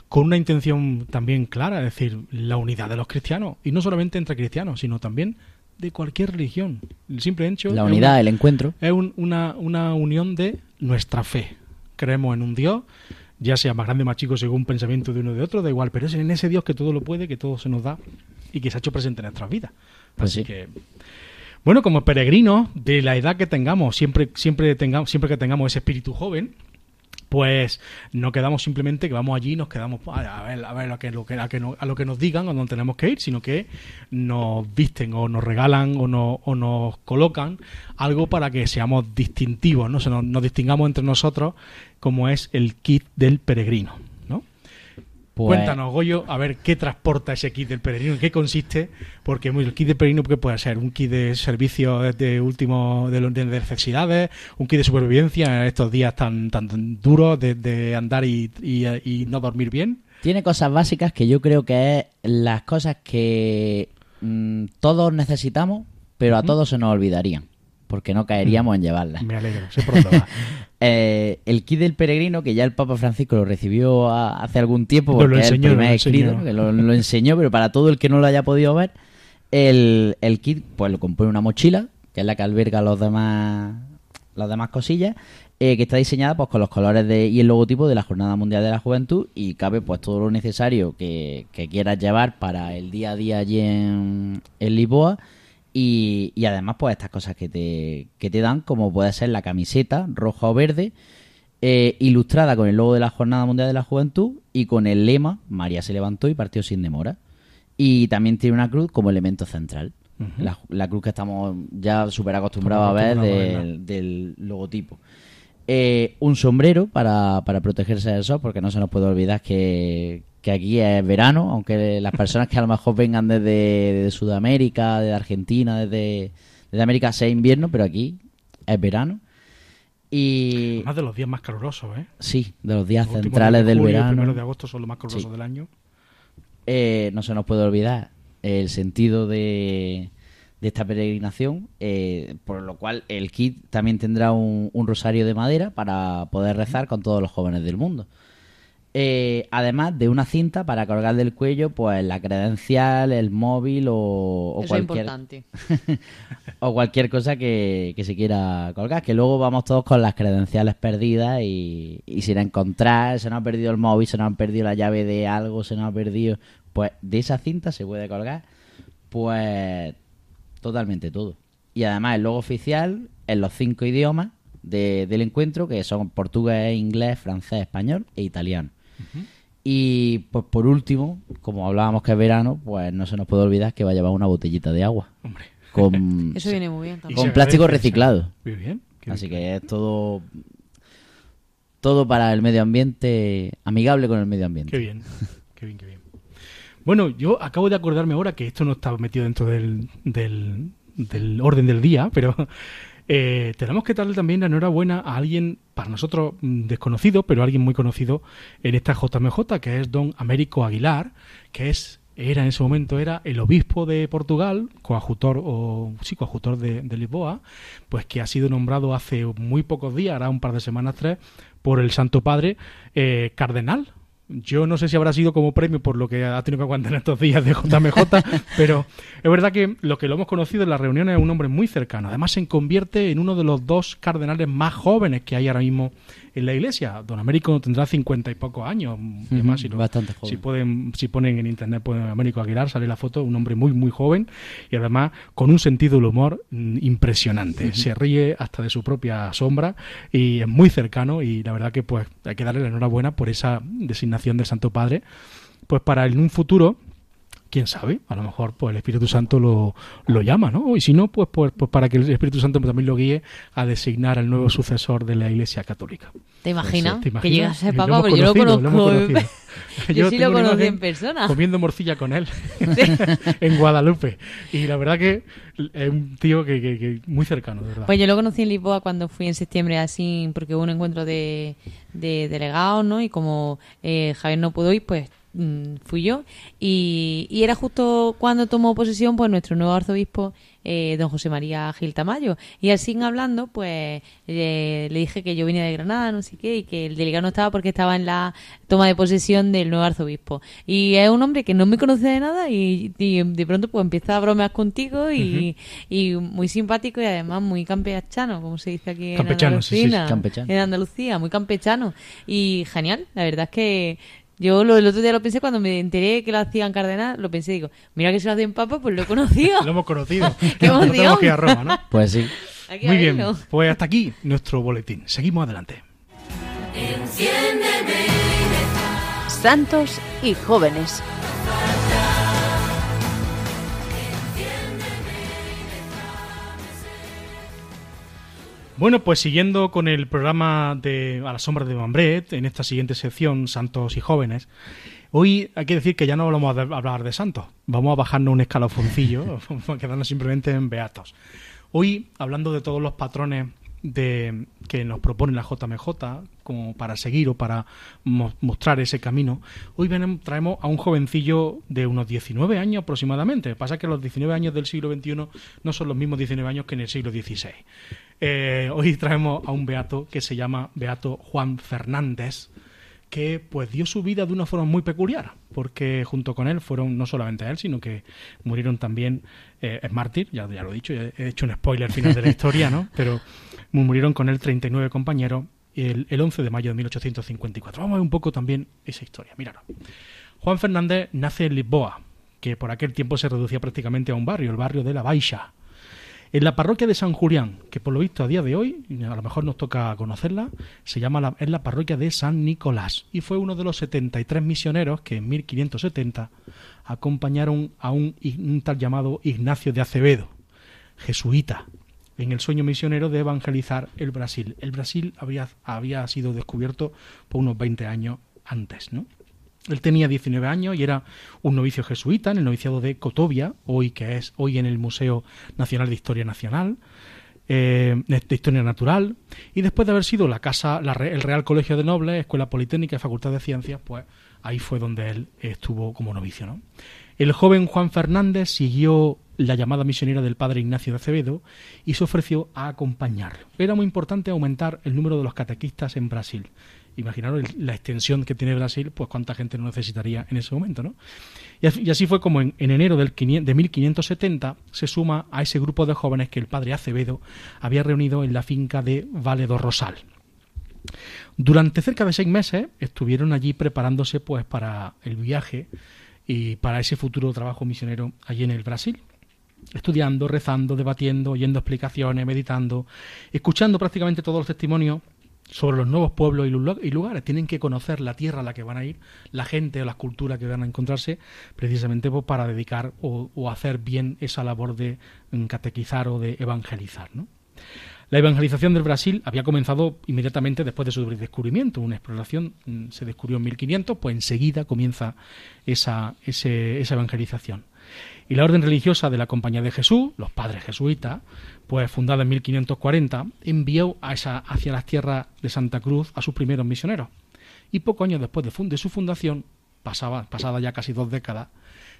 con una intención también clara, es decir, la unidad de los cristianos, y no solamente entre cristianos, sino también de cualquier religión. El simple hecho La unidad, una- el encuentro. es un- una, una unión de nuestra fe. Creemos en un Dios, ya sea más grande o más chico según pensamiento de uno o de otro, da igual, pero es en ese Dios que todo lo puede, que todo se nos da y que se ha hecho presente en nuestras vidas. Pues Así sí. que bueno, como peregrinos de la edad que tengamos, siempre siempre tengamos siempre que tengamos ese espíritu joven, pues no quedamos simplemente que vamos allí y nos quedamos a ver, a ver a, que, lo que, a, que no- a lo que nos digan o donde tenemos que ir, sino que nos visten o nos regalan o, no- o nos colocan algo para que seamos distintivos, ¿no? Se nos, nos distingamos entre nosotros como es el kit del peregrino, ¿no? Pues, Cuéntanos, Goyo, a ver qué transporta ese kit del peregrino, en qué consiste, porque muy, el kit del peregrino ¿qué puede ser un kit de servicio de último de, de necesidades, un kit de supervivencia en estos días tan tan duros de, de andar y, y- y no dormir bien. Tiene cosas básicas que yo creo que es las cosas que mm, todos necesitamos, pero a todos se nos olvidarían, porque no caeríamos en llevarlas. Me alegro, sé por dónde va. Eh, el kit del peregrino, que ya el Papa Francisco lo recibió a- hace algún tiempo, porque lo es enseñó, el primer lo escrito, enseñó. que lo, lo enseñó, pero para todo el que no lo haya podido ver, el, el kit pues lo compone una mochila, que es la que alberga los demás las demás cosillas, eh, que está diseñada pues con los colores de, y el logotipo de la Jornada Mundial de la Juventud y cabe pues todo lo necesario que, que quieras llevar para el día a día allí en, en Lisboa y, y además pues estas cosas que te, que te dan como puede ser la camiseta roja o verde eh, ilustrada con el logo de la Jornada Mundial de la Juventud y con el lema María se levantó y partió sin demora. Y también tiene una cruz como elemento central. La, la cruz que estamos ya súper acostumbrados a ver del logotipo. Eh, un sombrero para, para protegerse del sol, porque no se nos puede olvidar que, que aquí es verano, aunque las personas que a lo mejor vengan desde, desde Sudamérica, desde Argentina, desde, desde América sea invierno, pero aquí es verano. Y Además de los días más calurosos, ¿eh? sí, de los días Los centrales de del julio verano. primeros de agosto son los más calurosos Sí. del año. eh, no se nos puede olvidar el sentido de, de esta peregrinación, eh, por lo cual el kit también tendrá un, un rosario de madera para poder rezar con todos los jóvenes del mundo. Eh, además de una cinta para colgar del cuello, pues la credencial, el móvil o, o Eso cualquier importante. o cualquier cosa que, que se quiera colgar. Que luego vamos todos con las credenciales perdidas y, y sin encontrar, se nos ha perdido el móvil, se nos ha perdido la llave de algo, se nos ha perdido. Pues de esa cinta se puede colgar, pues totalmente todo. Y además el logo oficial en los cinco idiomas de- del encuentro, que son portugués, inglés, francés, español e italiano. Y pues por último, como hablábamos que es verano, pues no se nos puede olvidar que va a llevar una botellita de agua Hombre. con, Eso viene muy bien con plástico reciclado. Muy bien. qué Así bien. que es todo todo para el medio ambiente, amigable con el medio ambiente. Qué bien, qué bien, qué bien. Bueno, yo acabo de acordarme ahora que esto no está metido dentro del, del, del orden del día, pero eh, tenemos que darle también la enhorabuena a alguien, para nosotros mm, desconocido, pero alguien muy conocido en esta JMJ, que es don Américo Aguilar, que es era en ese momento era el obispo de Portugal, coadjutor o sí, coadjutor de, Lisboa, pues que ha sido nombrado hace muy pocos días, hará un par de semanas tres, por el Santo Padre eh, cardenal. Yo no sé si habrá sido como premio por lo que ha tenido que aguantar estos días de JMJ, pero es verdad que lo que lo hemos conocido en las reuniones es un hombre muy cercano. Además, se convierte en uno de los dos cardenales más jóvenes que hay ahora mismo en la iglesia. Don Américo tendrá cincuenta y pocos años. y Ujú, además, si lo- bastante joven. si pueden, si ponen en internet pues, Américo Aguilar, sale la foto, un hombre muy, muy joven y además con un sentido del humor mm, impresionante. Se ríe hasta de su propia sombra y es muy cercano y la verdad que pues hay que darle la enhorabuena por esa designación del Santo Padre, pues para en un futuro quién sabe, a lo mejor pues el Espíritu Santo lo, lo llama, ¿no? Y si no, pues, pues, pues para que el Espíritu Santo también lo guíe a designar al nuevo sucesor de la Iglesia Católica. ¿Te imaginas? ¿Te imaginas? Que llega a ser papa, pero yo lo conozco. Yo sí lo conocí en persona. Comiendo morcilla con él en Guadalupe. Y la verdad que es un tío que, que- que muy cercano, de verdad. Pues yo lo conocí en Lisboa cuando fui en septiembre así, porque hubo un encuentro de, de delegados, ¿no? Y como eh, Javier no pudo ir, pues mm, fui yo. Y, y era justo cuando tomó posesión, pues nuestro nuevo arzobispo, eh, don José María Gil Tamayo. Y así hablando, pues eh, le dije que yo venía de Granada, no sé qué, y que el delegado no estaba porque estaba en la toma de posesión del nuevo arzobispo. Y es un hombre que no me conoce de nada y, y de pronto pues empieza a bromear contigo y, y muy simpático y además muy campechano, como se dice aquí Campechano, en sí, sí, Andalucía, campechano. en Andalucía, muy campechano. Y genial, la verdad es que yo lo, el otro día lo pensé cuando me enteré que lo hacían cardenal, lo pensé, digo, mira que se lo hacen papa, pues lo he conocido. Lo hemos conocido. ¡Qué No tenemos que ir a Roma, ¿no? Pues sí. Muy bien, verlo. pues hasta aquí nuestro boletín. Seguimos adelante. Santos y jóvenes. Bueno, pues siguiendo con el programa de A la sombra de Mambret, en esta siguiente sección, Santos y Jóvenes, hoy hay que decir que ya no vamos a hablar de santos, vamos a bajarnos un escalofoncillo, vamos quedarnos simplemente en beatos. Hoy, hablando de todos los patrones de, que nos propone la JMJ, como para seguir o para mo- mostrar ese camino, hoy venimos- traemos a un jovencillo de unos 19 años aproximadamente. Pasa que los 19 años del siglo XXI no son los mismos 19 años que en el siglo XVI. Eh, hoy traemos a un beato que se llama Beato Juan Fernández, que pues dio su vida de una forma muy peculiar, porque junto con él fueron no solamente él, sino que murieron también, eh, es mártir, ya, ya lo he dicho, ya he hecho un spoiler al final de la historia, ¿no? Pero murieron con él 39 compañeros el, el 11 de mayo de 1854. Vamos a ver un poco también esa historia, míralo. Juan Fernández nace en Lisboa, que por aquel tiempo se reducía prácticamente a un barrio, el barrio de La Baixa. En la parroquia de San Julián, que por lo visto a día de hoy, a lo mejor nos toca conocerla, se llama la, es la parroquia de San Nicolás y fue uno de los 73 misioneros que en 1570 acompañaron a un, un tal llamado Ignacio de Acevedo, jesuita, en el sueño misionero de evangelizar el Brasil. El Brasil había, había sido descubierto por unos 20 años antes, ¿no? Él tenía 19 años y era un novicio jesuita en el noviciado de Cotovia, hoy que es hoy en el Museo Nacional de Historia Nacional, eh, de Historia Natural, y después de haber sido la casa, la el Real Colegio de Nobles, Escuela Politécnica y Facultad de Ciencias, pues ahí fue donde él estuvo como novicio, ¿no? El joven Juan Fernández siguió la llamada misionera del padre Ignacio de Acevedo y se ofreció a acompañarlo. Era muy importante aumentar el número de los catequistas en Brasil. Imaginaros la extensión que tiene Brasil, pues cuánta gente no necesitaría en ese momento, ¿no? Y así, fue como en, en enero del 500 de 1570 se suma a ese grupo de jóvenes que el padre Acevedo había reunido en la finca de Vale do Rosal. Durante cerca de seis meses estuvieron allí preparándose pues para el viaje y para ese futuro trabajo misionero allí en el Brasil estudiando, rezando, debatiendo, oyendo explicaciones, meditando, escuchando prácticamente todos los testimonios sobre los nuevos pueblos y lugares. Tienen que conocer la tierra a la que van a ir, la gente o las culturas que van a encontrarse, precisamente pues, para dedicar o, hacer bien esa labor de mm, catequizar o de evangelizar. La evangelización del Brasil había comenzado inmediatamente después de su descubrimiento. Una exploración mm, se descubrió en 1500, pues enseguida comienza esa, esa evangelización. Y la orden religiosa de la Compañía de Jesús, los padres jesuitas, pues fundada en 1540, envió a esa, hacia las tierras de Santa Cruz a sus primeros misioneros. Y pocos años después de, su fundación, pasaba, pasada ya casi dos décadas,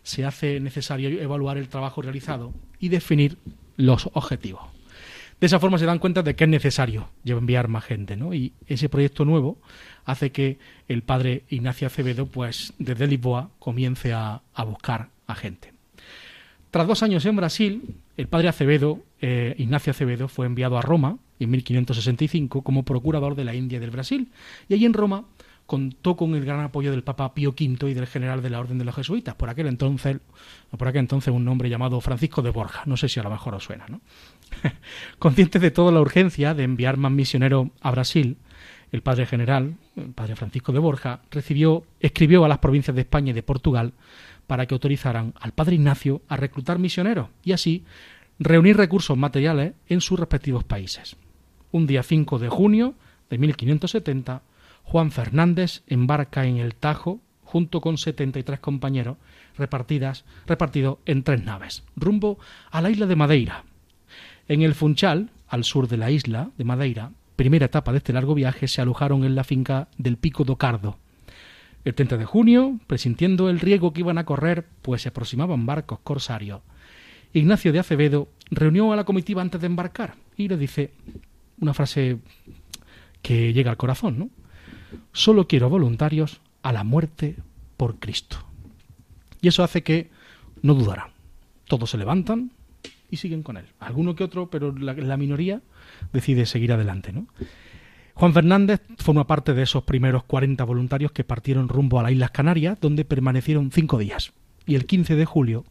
se hace necesario evaluar el trabajo realizado y definir los objetivos. De esa forma se dan cuenta de que es necesario enviar más gente, ¿no? Y ese proyecto nuevo hace que el padre Ignacio Acevedo, pues desde Lisboa, comience a buscar a gente. Tras dos años en Brasil, el padre Acevedo, eh, Ignacio Acevedo, fue enviado a Roma en 1565 como procurador de la India del Brasil. Y allí en Roma contó con el gran apoyo del Papa Pío V y del general de la Orden de los Jesuitas, por aquel entonces, por aquel entonces un nombre llamado Francisco de Borja, no sé si a lo mejor os suena, ¿no? Consciente de toda la urgencia de enviar más misioneros a Brasil, el padre general, el padre Francisco de Borja, recibió, escribió a las provincias de España y de Portugal para que autorizaran al padre Ignacio a reclutar misioneros y así reunir recursos materiales en sus respectivos países. Un día 5 de junio de 1570, Juan Fernández embarca en el Tajo junto con 73 compañeros repartidas, repartidos en tres naves, rumbo a la isla de Madeira. En el Funchal, al sur de la isla de Madeira, primera etapa de este largo viaje, se alojaron en la finca del Pico do Cardo, el 30 de junio, presintiendo el riesgo que iban a correr, pues se aproximaban barcos corsarios, Ignacio de Acevedo reunió a la comitiva antes de embarcar y le dice una frase que llega al corazón, ¿no? Solo quiero voluntarios a la muerte por Cristo. Y eso hace que no dudarán. Todos se levantan y siguen con él. Alguno que otro, pero la, la minoría decide seguir adelante, ¿no? Juan Fernández forma parte de esos primeros 40 voluntarios que partieron rumbo a las Islas Canarias, donde permanecieron cinco días. Y el 15 de julio,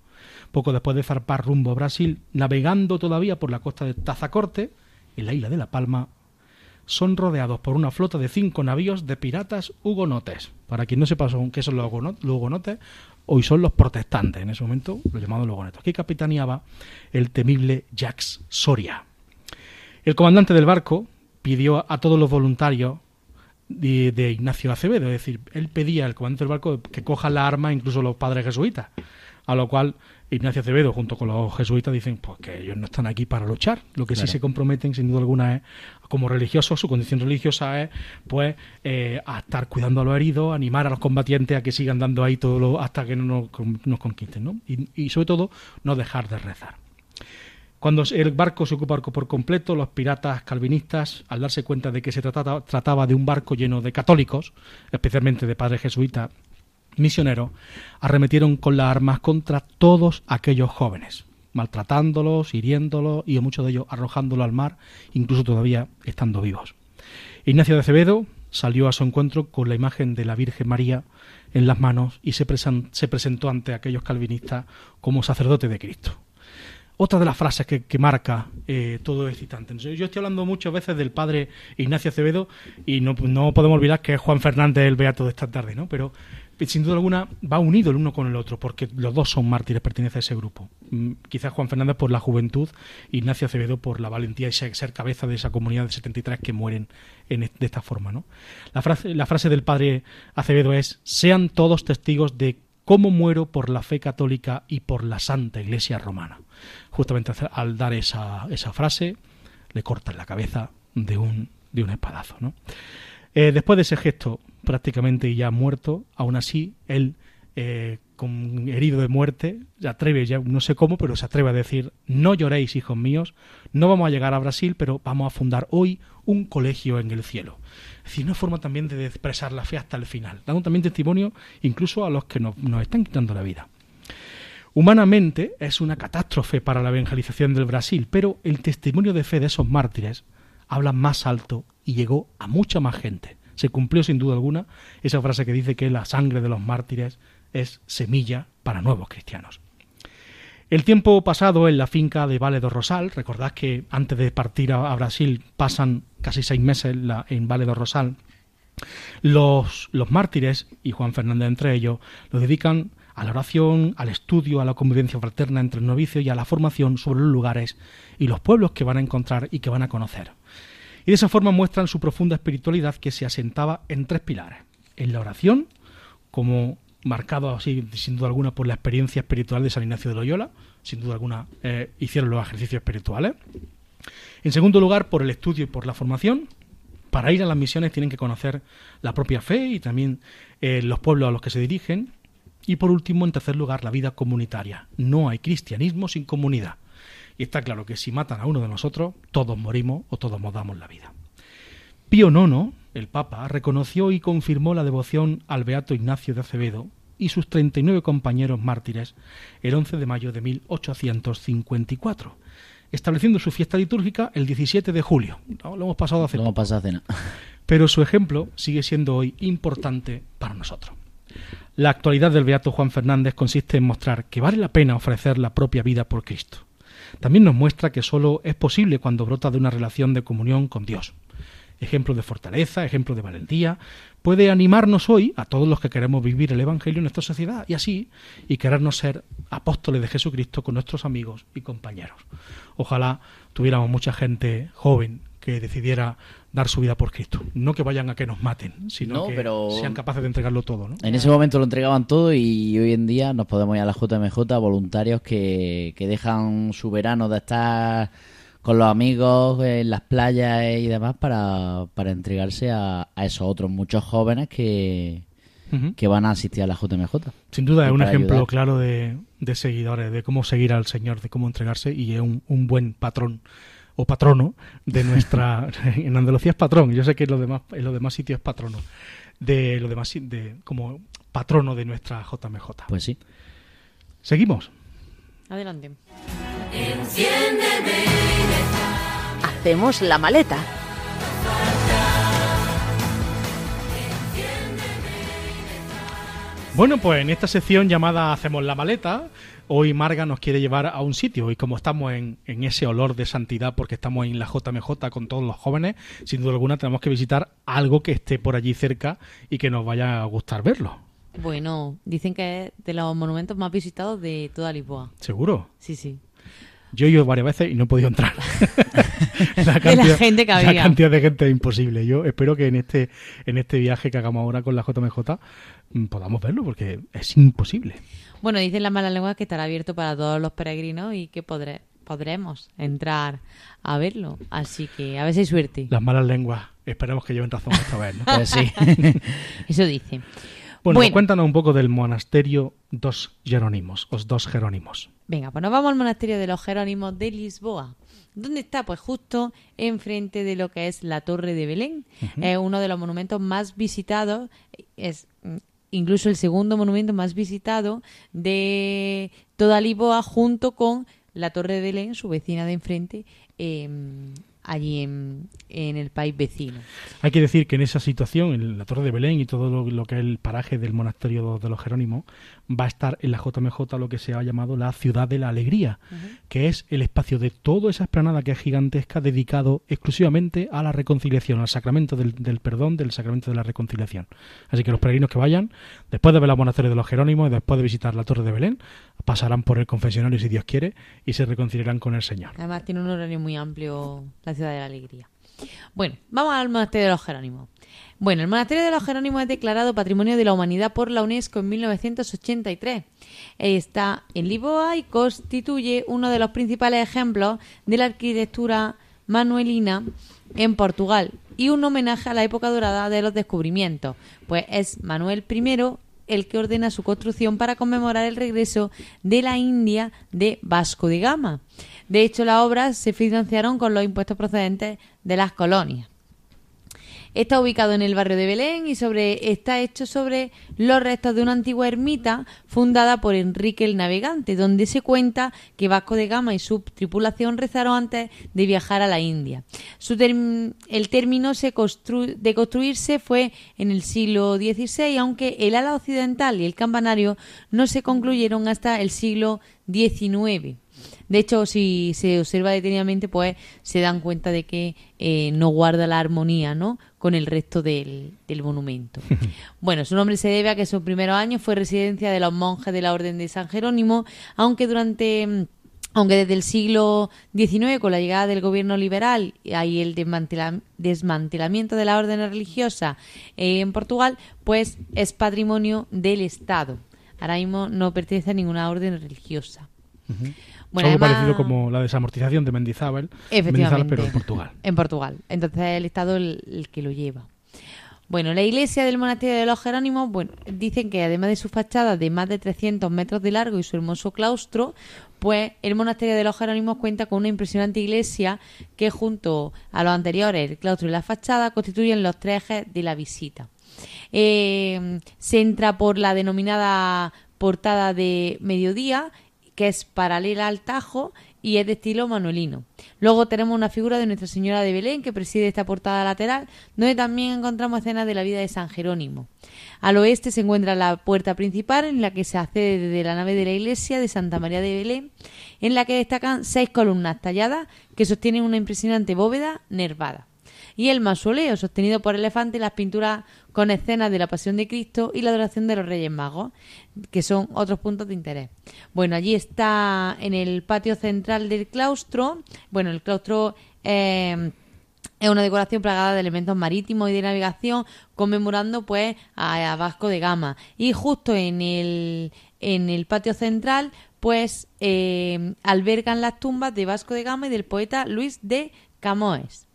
poco después de zarpar rumbo a Brasil, navegando todavía por la costa de Tazacorte, en la isla de La Palma, son rodeados por una flota de cinco navíos de piratas hugonotes. Para quien no sepa qué son los hugonotes, hoy son los protestantes, en ese momento los llamados hugonotes, que capitaneaba el temible Jacques Soria. El comandante del barco, pidió a todos los voluntarios de, Ignacio Acevedo, es decir, él pedía al comandante del barco que coja la arma incluso los padres jesuitas, a lo cual Ignacio Acevedo junto con los jesuitas dicen pues que ellos no están aquí para luchar, lo que sí se comprometen sin duda alguna es como religiosos, su condición religiosa es pues eh, a estar cuidando a los heridos, animar a los combatientes a que sigan dando ahí todo lo, hasta que no nos, conquisten, ¿no? y sobre todo no dejar de rezar. Cuando el barco se ocupa por completo, los piratas calvinistas, al darse cuenta de que se trataba, de un barco lleno de católicos, especialmente de padres jesuitas misioneros, arremetieron con las armas contra todos aquellos jóvenes, maltratándolos, hiriéndolos y muchos de ellos arrojándolos al mar, incluso todavía estando vivos. Ignacio de Acevedo salió a su encuentro con la imagen de la Virgen María en las manos y se presentó ante aquellos calvinistas como sacerdote de Cristo otra de las frases que, marca eh, todo excitante. Yo estoy hablando muchas veces del padre Ignacio Acevedo y no, podemos olvidar que es Juan Fernández el beato de esta tarde, ¿no? Pero sin duda alguna va unido el uno con el otro, porque los dos son mártires, pertenecen a ese grupo. Mm, quizás Juan Fernández por la juventud, Ignacio Acevedo por la valentía y ser cabeza de esa comunidad de 73 que mueren en, de esta forma. ¿no? La, frase, la frase del padre Acevedo es, sean todos testigos de cómo muero por la fe católica y por la Santa Iglesia Romana justamente al dar esa, esa frase, le cortan la cabeza de un, de un espadazo. ¿no? Eh, después de ese gesto, prácticamente ya muerto, aún así, él, eh, con herido de muerte, se atreve, ya no sé cómo, pero se atreve a decir, no lloréis, hijos míos, no vamos a llegar a Brasil, pero vamos a fundar hoy un colegio en el cielo. Es decir, una forma también de expresar la fe hasta el final, dando también testimonio incluso a los que nos están quitando la vida. Humanamente es una catástrofe para la evangelización del Brasil, pero el testimonio de fe de esos mártires habla más alto y llegó a mucha más gente. Se cumplió sin duda alguna esa frase que dice que la sangre de los mártires es semilla para nuevos cristianos. El tiempo pasado en la finca de Vale do Rosal, recordad que antes de partir a, Brasil pasan casi seis meses en, Vale do Rosal, los, los mártires, y Juan Fernández entre ellos, lo dedican a la oración, al estudio, a la convivencia fraterna entre el novicio y a la formación sobre los lugares y los pueblos que van a encontrar y que van a conocer. Y de esa forma muestran su profunda espiritualidad que se asentaba en tres pilares. En la oración, como marcado así, sin duda alguna, por la experiencia espiritual de San Ignacio de Loyola, sin duda alguna eh, hicieron los ejercicios espirituales. En segundo lugar, por el estudio y por la formación. Para ir a las misiones tienen que conocer la propia fe y también eh, los pueblos a los que se dirigen. Y por último, en tercer lugar, la vida comunitaria. No hay cristianismo sin comunidad. Y está claro que si matan a uno de nosotros, todos morimos o todos nos damos la vida. Pío IX, el Papa, reconoció y confirmó la devoción al Beato Ignacio de Acevedo y sus 39 compañeros mártires el 11 de mayo de 1854, estableciendo su fiesta litúrgica el 17 de julio. Lo hemos pasado hace Lo hemos pasado hace Pero su ejemplo sigue siendo hoy importante para nosotros. La actualidad del Beato Juan Fernández consiste en mostrar que vale la pena ofrecer la propia vida por Cristo. También nos muestra que solo es posible cuando brota de una relación de comunión con Dios. Ejemplo de fortaleza, ejemplo de valentía, puede animarnos hoy a todos los que queremos vivir el Evangelio en nuestra sociedad y así, y querernos ser apóstoles de Jesucristo con nuestros amigos y compañeros. Ojalá tuviéramos mucha gente joven que decidiera dar su vida por Cristo. No que vayan a que nos maten, sino que sean capaces de entregarlo todo. ¿no? En ese momento lo entregaban todo y hoy en día nos podemos ir a la JMJ, voluntarios que, que dejan su verano de estar con los amigos en las playas y demás para, para entregarse a, a esos otros muchos jóvenes que, que van a asistir a la JMJ. Sin duda es un ejemplo claro de, de, seguidores, de cómo seguir al Señor, de cómo entregarse y es un, un buen patrón o patrono de nuestra en Andalucía es patrón yo sé que en los demás en los demás sitios es patrono de los demás de como patrono de nuestra JMJ pues sí. Seguimos. Adelante hacemos la maleta Bueno, pues en esta sección llamada Hacemos la maleta, hoy Marga nos quiere llevar a un sitio y como estamos en, ese olor de santidad porque estamos en la JMJ con todos los jóvenes, sin duda alguna tenemos que visitar algo que esté por allí cerca y que nos vaya a gustar verlo. Bueno, dicen que es de los monumentos más visitados de toda Lisboa. ¿Seguro? Sí, sí. Yo he ido varias veces y no he podido entrar. la, cantidad, de la gente que había. La cantidad de gente es imposible. Yo espero que en este, en este viaje que hagamos ahora con la JMJ mm, podamos verlo porque es imposible. Bueno, dicen las malas lenguas que estará abierto para todos los peregrinos y que podré, podremos entrar a verlo. Así que a ver si hay suerte. Las malas lenguas, esperemos que lleven razón esta vez, ¿no? Pues sí. Eso dice. Bueno, cuéntanos un poco del monasterio dos Jerónimos, os dos Jerónimos. Venga, pues nos vamos al monasterio de los Jerónimos de Lisboa. ¿Dónde está? Pues justo enfrente de lo que es la Torre de Belén. Es uno de los monumentos más visitados. Es incluso el segundo monumento más visitado de toda Lisboa, junto con la Torre de Belén, su vecina de enfrente, eh, allí en, el país vecino. Hay que decir que en esa situación, en la Torre de Belén y todo lo, que es el paraje del monasterio de los Jerónimos, va a estar en la JMJ lo que se ha llamado la Ciudad de la Alegría, que es el espacio de toda esa esplanada que es gigantesca dedicado exclusivamente a la reconciliación, al sacramento del, perdón, del sacramento de la reconciliación. Así que los peregrinos que vayan, después de ver el monasterio de los Jerónimos y después de visitar la Torre de Belén, pasarán por el confesionario si Dios quiere y se reconciliarán con el Señor. Además tiene un horario muy amplio la ciudad de la alegría. Bueno, vamos al monasterio de los Jerónimos. Bueno, el monasterio de los Jerónimos es declarado Patrimonio de la Humanidad por la UNESCO en 1983. Está en Lisboa y constituye uno de los principales ejemplos de la arquitectura manuelina en Portugal y un homenaje a la época dorada de los descubrimientos, pues es Manuel I el que ordena su construcción para conmemorar el regreso de la India de Vasco de Gama. De hecho, las obras se financiaron con los impuestos procedentes de las colonias. Está ubicado en el barrio de Belén y sobre está hecho sobre los restos de una antigua ermita fundada por Enrique el Navegante, donde se cuenta que Vasco de Gama y su tripulación rezaron antes de viajar a la India. Su el término de construirse fue en el siglo XVI, aunque el ala occidental y el campanario no se concluyeron hasta el siglo XIX. De hecho, si se observa detenidamente, pues se dan cuenta de que eh, no guarda la armonía, ¿no? Con el resto del, del monumento. bueno, su nombre se debe a que sus primeros años fue residencia de los monjes de la Orden de San Jerónimo, aunque durante mm, aunque desde el siglo XIX, con la llegada del gobierno liberal y el desmantela- desmantelamiento de la orden religiosa eh, en Portugal, pues es patrimonio del Estado. Ahora mismo no pertenece a ninguna orden religiosa. Bueno, Algo además- parecido como la desamortización de Mendizábal, pero en Portugal. En Portugal. Entonces es el Estado el, el que lo lleva. Bueno, la iglesia del monasterio de los Jerónimos, bueno, dicen que además de su fachada de más de 300 metros de largo y su hermoso claustro, pues el monasterio de los Jerónimos cuenta con una impresionante iglesia que junto a los anteriores, el claustro y la fachada, constituyen los tres ejes de la visita. Eh, se entra por la denominada portada de mediodía, que es paralela al Tajo y es de estilo manuelino. Luego tenemos una figura de Nuestra Señora de Belén que preside esta portada lateral, donde también encontramos escenas de la vida de San Jerónimo. Al oeste se encuentra la puerta principal en la que se accede desde la nave de la iglesia de Santa María de Belén, en la que destacan seis columnas talladas que sostienen una impresionante bóveda nervada y el mausoleo sostenido por elefantes y las pinturas con escenas de la Pasión de Cristo y la adoración de los Reyes Magos, que son otros puntos de interés. Bueno, allí está en el patio central del claustro. Bueno, el claustro eh, es una decoración plagada de elementos marítimos y de navegación, conmemorando pues a, a Vasco de Gama. Y justo en el, en el patio central, pues eh, albergan las tumbas de Vasco de Gama y del poeta Luis de Camoes.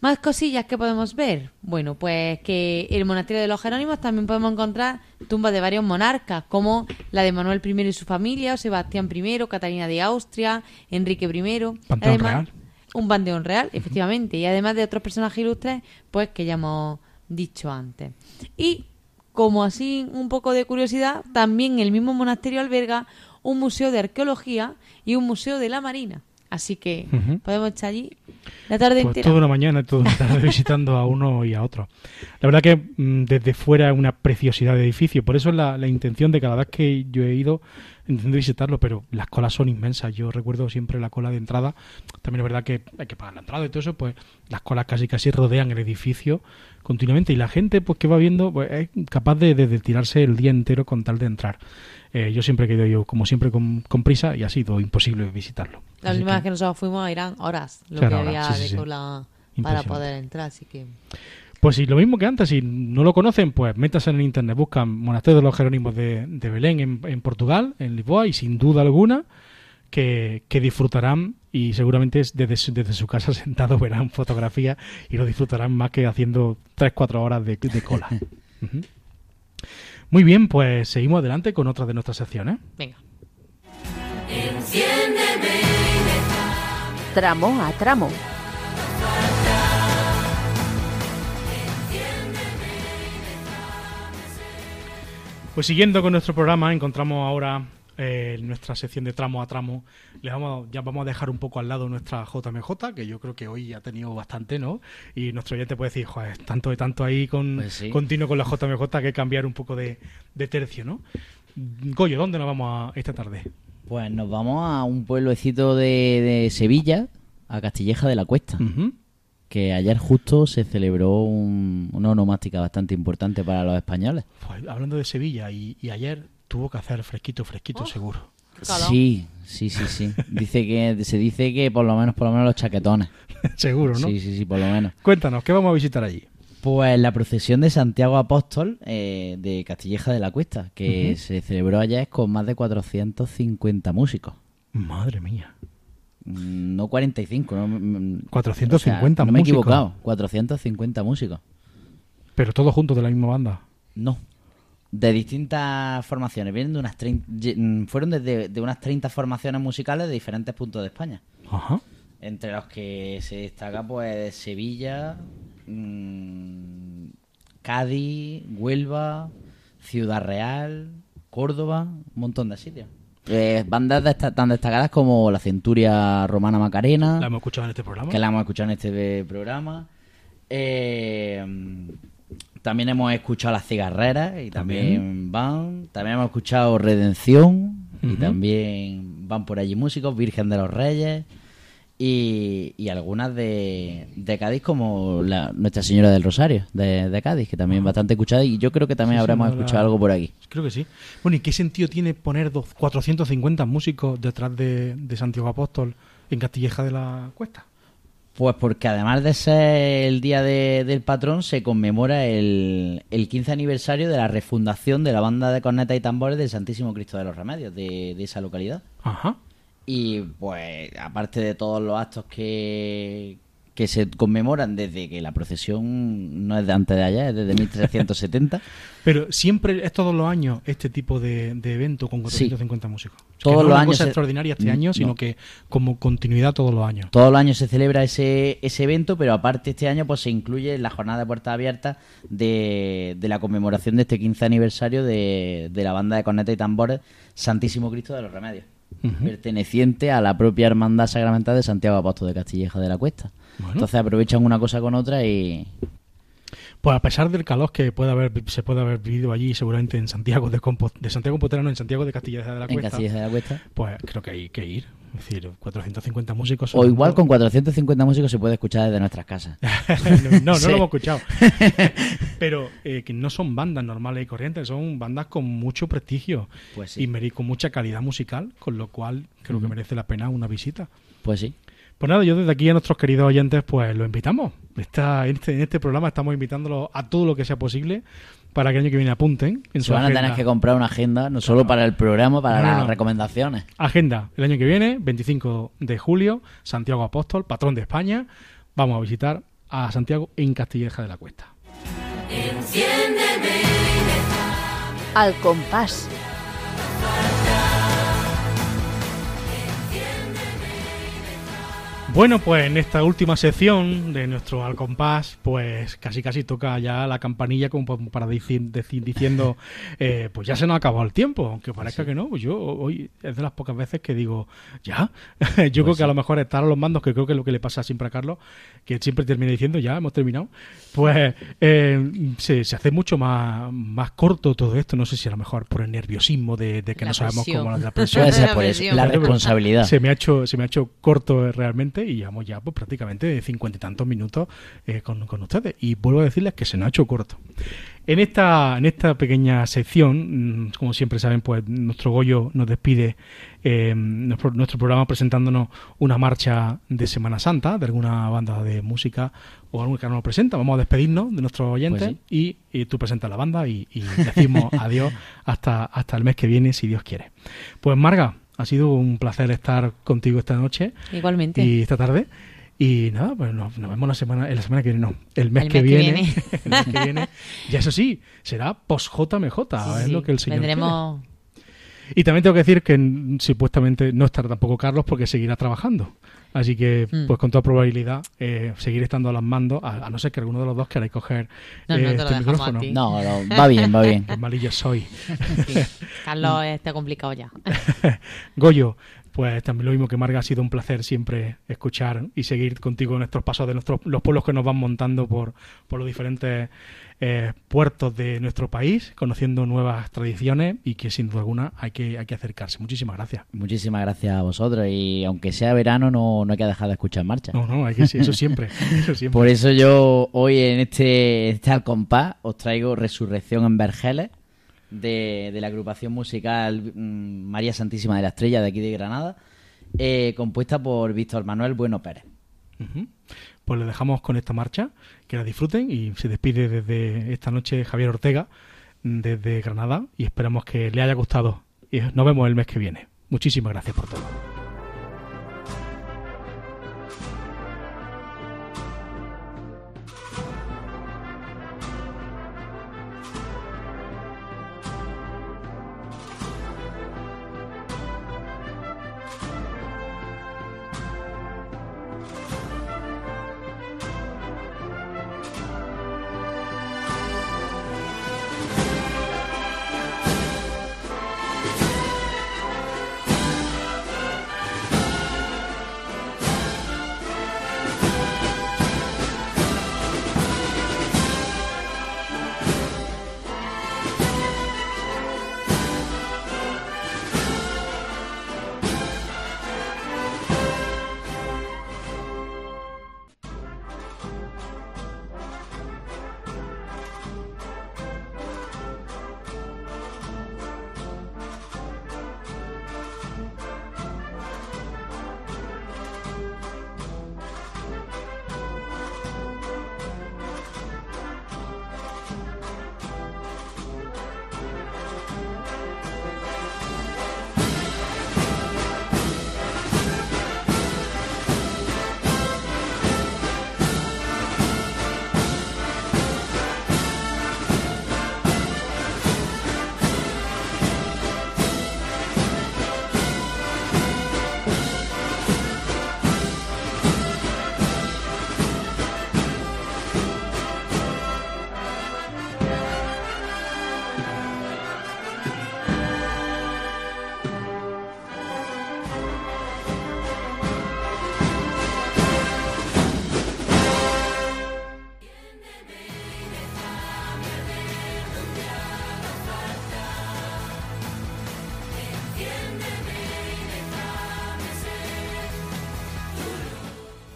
Más cosillas que podemos ver. Bueno, pues que el monasterio de los Jerónimos también podemos encontrar tumbas de varios monarcas, como la de Manuel I y su familia, o Sebastián I, Catalina de Austria, Enrique I. Panteón real. Un panteón real, efectivamente. Y además de otros personajes ilustres, pues que ya hemos dicho antes. Y como así un poco de curiosidad, también el mismo monasterio alberga un museo de arqueología y un museo de la marina. Así que podemos echar allí la tarde Pues entera. toda una mañana toda una tarde visitando a uno y a otro. La verdad que mm, desde fuera es una preciosidad de edificio, por eso es la, la intención de cada vez que yo he ido, intento visitarlo, pero las colas son inmensas. Yo recuerdo siempre la cola de entrada, también es verdad que hay que pagar la entrada y todo eso, pues las colas casi casi rodean el edificio continuamente y la gente pues que va viendo pues, es capaz de, de- de tirarse el día entero con tal de entrar. Eh, yo siempre he ido yo, como siempre, con, con prisa y ha sido imposible visitarlo. La última que- vez que nosotros fuimos eran horas lo que había sí, de sí. cola para poder entrar, así que... Pues sí, lo mismo que antes, si no lo conocen, pues métanse en internet, buscan Monasterio de los Jerónimos de, de Belén en, en Portugal, en Lisboa, y sin duda alguna que, que disfrutarán y seguramente es desde, su- desde su casa sentado verán fotografías y lo disfrutarán más que haciendo 3-4 horas de, de cola. Muy bien, pues seguimos adelante con otra de nuestras secciones. Venga. Tramo a tramo. Pues siguiendo con nuestro programa, encontramos ahora eh, nuestra sección de tramo a tramo. Le vamos, ya vamos a dejar un poco al lado nuestra JMJ, que yo creo que hoy ha tenido bastante, ¿no? Y nuestro oyente puede decir, joder, tanto de tanto ahí con Pues sí. continuo con la JMJ que cambiar un poco de, de tercio, ¿no? Goyo, ¿dónde nos vamos a esta tarde? Pues nos vamos a un pueblecito de, de Sevilla, a Castilleja de la Cuesta, que ayer justo se celebró un- una onomástica bastante importante para los españoles. Pues, hablando de Sevilla, y, y ayer tuvo que hacer fresquito, fresquito, seguro. Sí, sí, sí, sí. Dice que se dice que por lo menos, por lo menos los chaquetones. seguro, ¿no? Sí, sí, sí, por lo menos. Cuéntanos, ¿qué vamos a visitar allí? Pues la procesión de Santiago Apóstol eh, de Castilleja de la Cuesta, que se celebró ayer con más de 450 músicos. Madre mía. Mm, No 45, no, mm, 450 o sea, no me he músicos. equivocado, 450 músicos. Pero todos juntos de la misma banda. No. De distintas formaciones. Vienen de unas 30, ye- mm, fueron desde de unas 30 formaciones musicales de diferentes puntos de España. Ajá. Entre los que se destaca pues Sevilla, mm, Cádiz, Huelva, Ciudad Real, Córdoba, un montón de sitios. Eh, bandas tan destacadas como la Centuria Romana Macarena, La hemos escuchado en este programa. que la hemos escuchado en este programa. Eh, también hemos escuchado Las Cigarreras y también, van. También hemos escuchado Redención y también van por allí músicos, Virgen de los Reyes y, y algunas de, de Cádiz como la, Nuestra Señora del Rosario de, de Cádiz, que también bastante escuchada y yo creo que también Sí, habremos escuchado algo por aquí. Creo que sí. Bueno, ¿y qué sentido tiene poner dos- 450 músicos detrás de, de Santiago Apóstol en Castilleja de la Cuesta? Pues porque además de ser el Día de- del Patrón, se conmemora el, el 15 aniversario de la refundación de la banda de cornetas y tambores del Santísimo Cristo de los Remedios de, de esa localidad. Ajá. Y pues aparte de todos los actos que, que se conmemoran desde que la procesión no es de antes de allá, es desde 1370, Pero siempre es todos los años este tipo de, de evento con 450 músicos. Es que Todos no es los una años cosa se- extraordinaria este Mm, año, no. sino que como continuidad todos los años. todos los años se celebra ese, ese evento, pero aparte este año pues se incluye en la jornada de puertas abiertas de, de la conmemoración de este 15 aniversario de, de la banda de cornetas y tambores Santísimo Cristo de los Remedios, Perteneciente a la propia Hermandad Sacramental de Santiago Apóstol de Castilleja de la Cuesta. Bueno. Entonces aprovechan una cosa con otra y, Pues a pesar del calor que puede haber, se puede haber vivido allí, seguramente en Santiago de, Compo- de Santiago Compostela, no, en Santiago de Castilleja de la en Cuesta, Castilleja de la Cuesta. pues creo que hay que ir. Es decir, 450 músicos. O igual con 450 músicos se puede escuchar desde nuestras casas. no, no Sí. lo hemos escuchado. Pero eh, que no son bandas normales y corrientes, son bandas con mucho prestigio Pues sí. y con mucha calidad musical, con lo cual creo que merece la pena una visita. Pues sí. Pues nada, yo desde aquí a nuestros queridos oyentes, pues los invitamos. Está, en, este, en este programa estamos invitándolos a todo lo que sea posible para que el año que viene apunten en Se su van a agenda. tener que comprar una agenda, no solo para el programa, para No, no, las no. recomendaciones. Agenda el año que viene, 25 de julio, Santiago Apóstol, patrón de España. Vamos a visitar a Santiago en Castilleja de la Cuesta. Al compás. Bueno, pues en esta última sección de nuestro Al Compás, pues casi casi toca ya la campanilla como pa- para decir, decir- diciendo, eh, pues ya se nos ha acabado el tiempo, aunque parezca que no, pues yo hoy es de las pocas veces que digo, ya, yo creo que a lo mejor estar a los mandos, que creo que es lo que le pasa siempre a Carlos, que siempre termina diciendo, ya hemos terminado, pues eh, se, se hace mucho más, más corto todo esto, no sé si a lo mejor por el nerviosismo de, de que La no sabemos presión. cómo la presión. Puede ser La por eso, presión. la Pero responsabilidad. Se me ha hecho, se me ha hecho corto realmente y llevamos ya pues, prácticamente cincuenta y tantos minutos eh, con, con ustedes. Y vuelvo a decirles que se nos ha hecho corto. En esta, en esta pequeña sección, mm, como siempre saben, pues nuestro Goyo nos despide eh, nuestro, nuestro programa presentándonos una marcha de Semana Santa de alguna banda de música o algún que no nos presenta. Vamos a despedirnos de nuestros oyentes Pues y, y tú presentas la banda y, y decimos adiós hasta, hasta el mes que viene, si Dios quiere. Pues Marga, ha sido un placer estar contigo esta noche Igualmente. y esta tarde. Y nada, pues nos, nos vemos la semana, en la semana que viene, no, el mes, El que, mes que viene, viene. el mes que viene. Y eso sí, será post JMJ, Sí, es lo que el señor quiere. Vendremos. Y también tengo que decir que supuestamente no estará tampoco Carlos porque seguirá trabajando. Así que, Mm. pues con toda probabilidad, eh, seguiré estando a los mandos, a, a no ser que alguno de los dos queráis coger No, eh, este micrófono. No, no, va bien, va bien. Qué malillo soy. Sí. Carlos está complicado ya. Goyo, pues también lo mismo que Marga, ha sido un placer siempre escuchar y seguir contigo en nuestros pasos de nuestros los pueblos que nos van montando por, por los diferentes eh, puertos de nuestro país, conociendo nuevas tradiciones y que sin duda alguna hay que, hay que acercarse. Muchísimas gracias. Muchísimas gracias a vosotros y aunque sea verano no, no hay que dejar de escuchar marcha. No, no, hay que, eso siempre. Eso siempre. Por eso yo hoy en este, este al compás os traigo Resurrección en Vergeles de, de la agrupación musical mm, María Santísima de la Estrella de aquí de Granada, eh, compuesta por Víctor Manuel Bueno Pérez. Ujú. Pues le dejamos con esta marcha, que la disfruten y se despide desde esta noche Javier Ortega desde Granada y esperamos que le haya gustado. Y nos vemos el mes que viene. Muchísimas gracias por todo.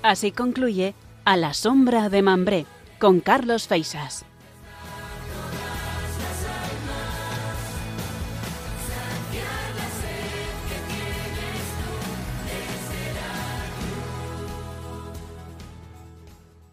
Así concluye A la sombra de Mambré con Carlos Feisas.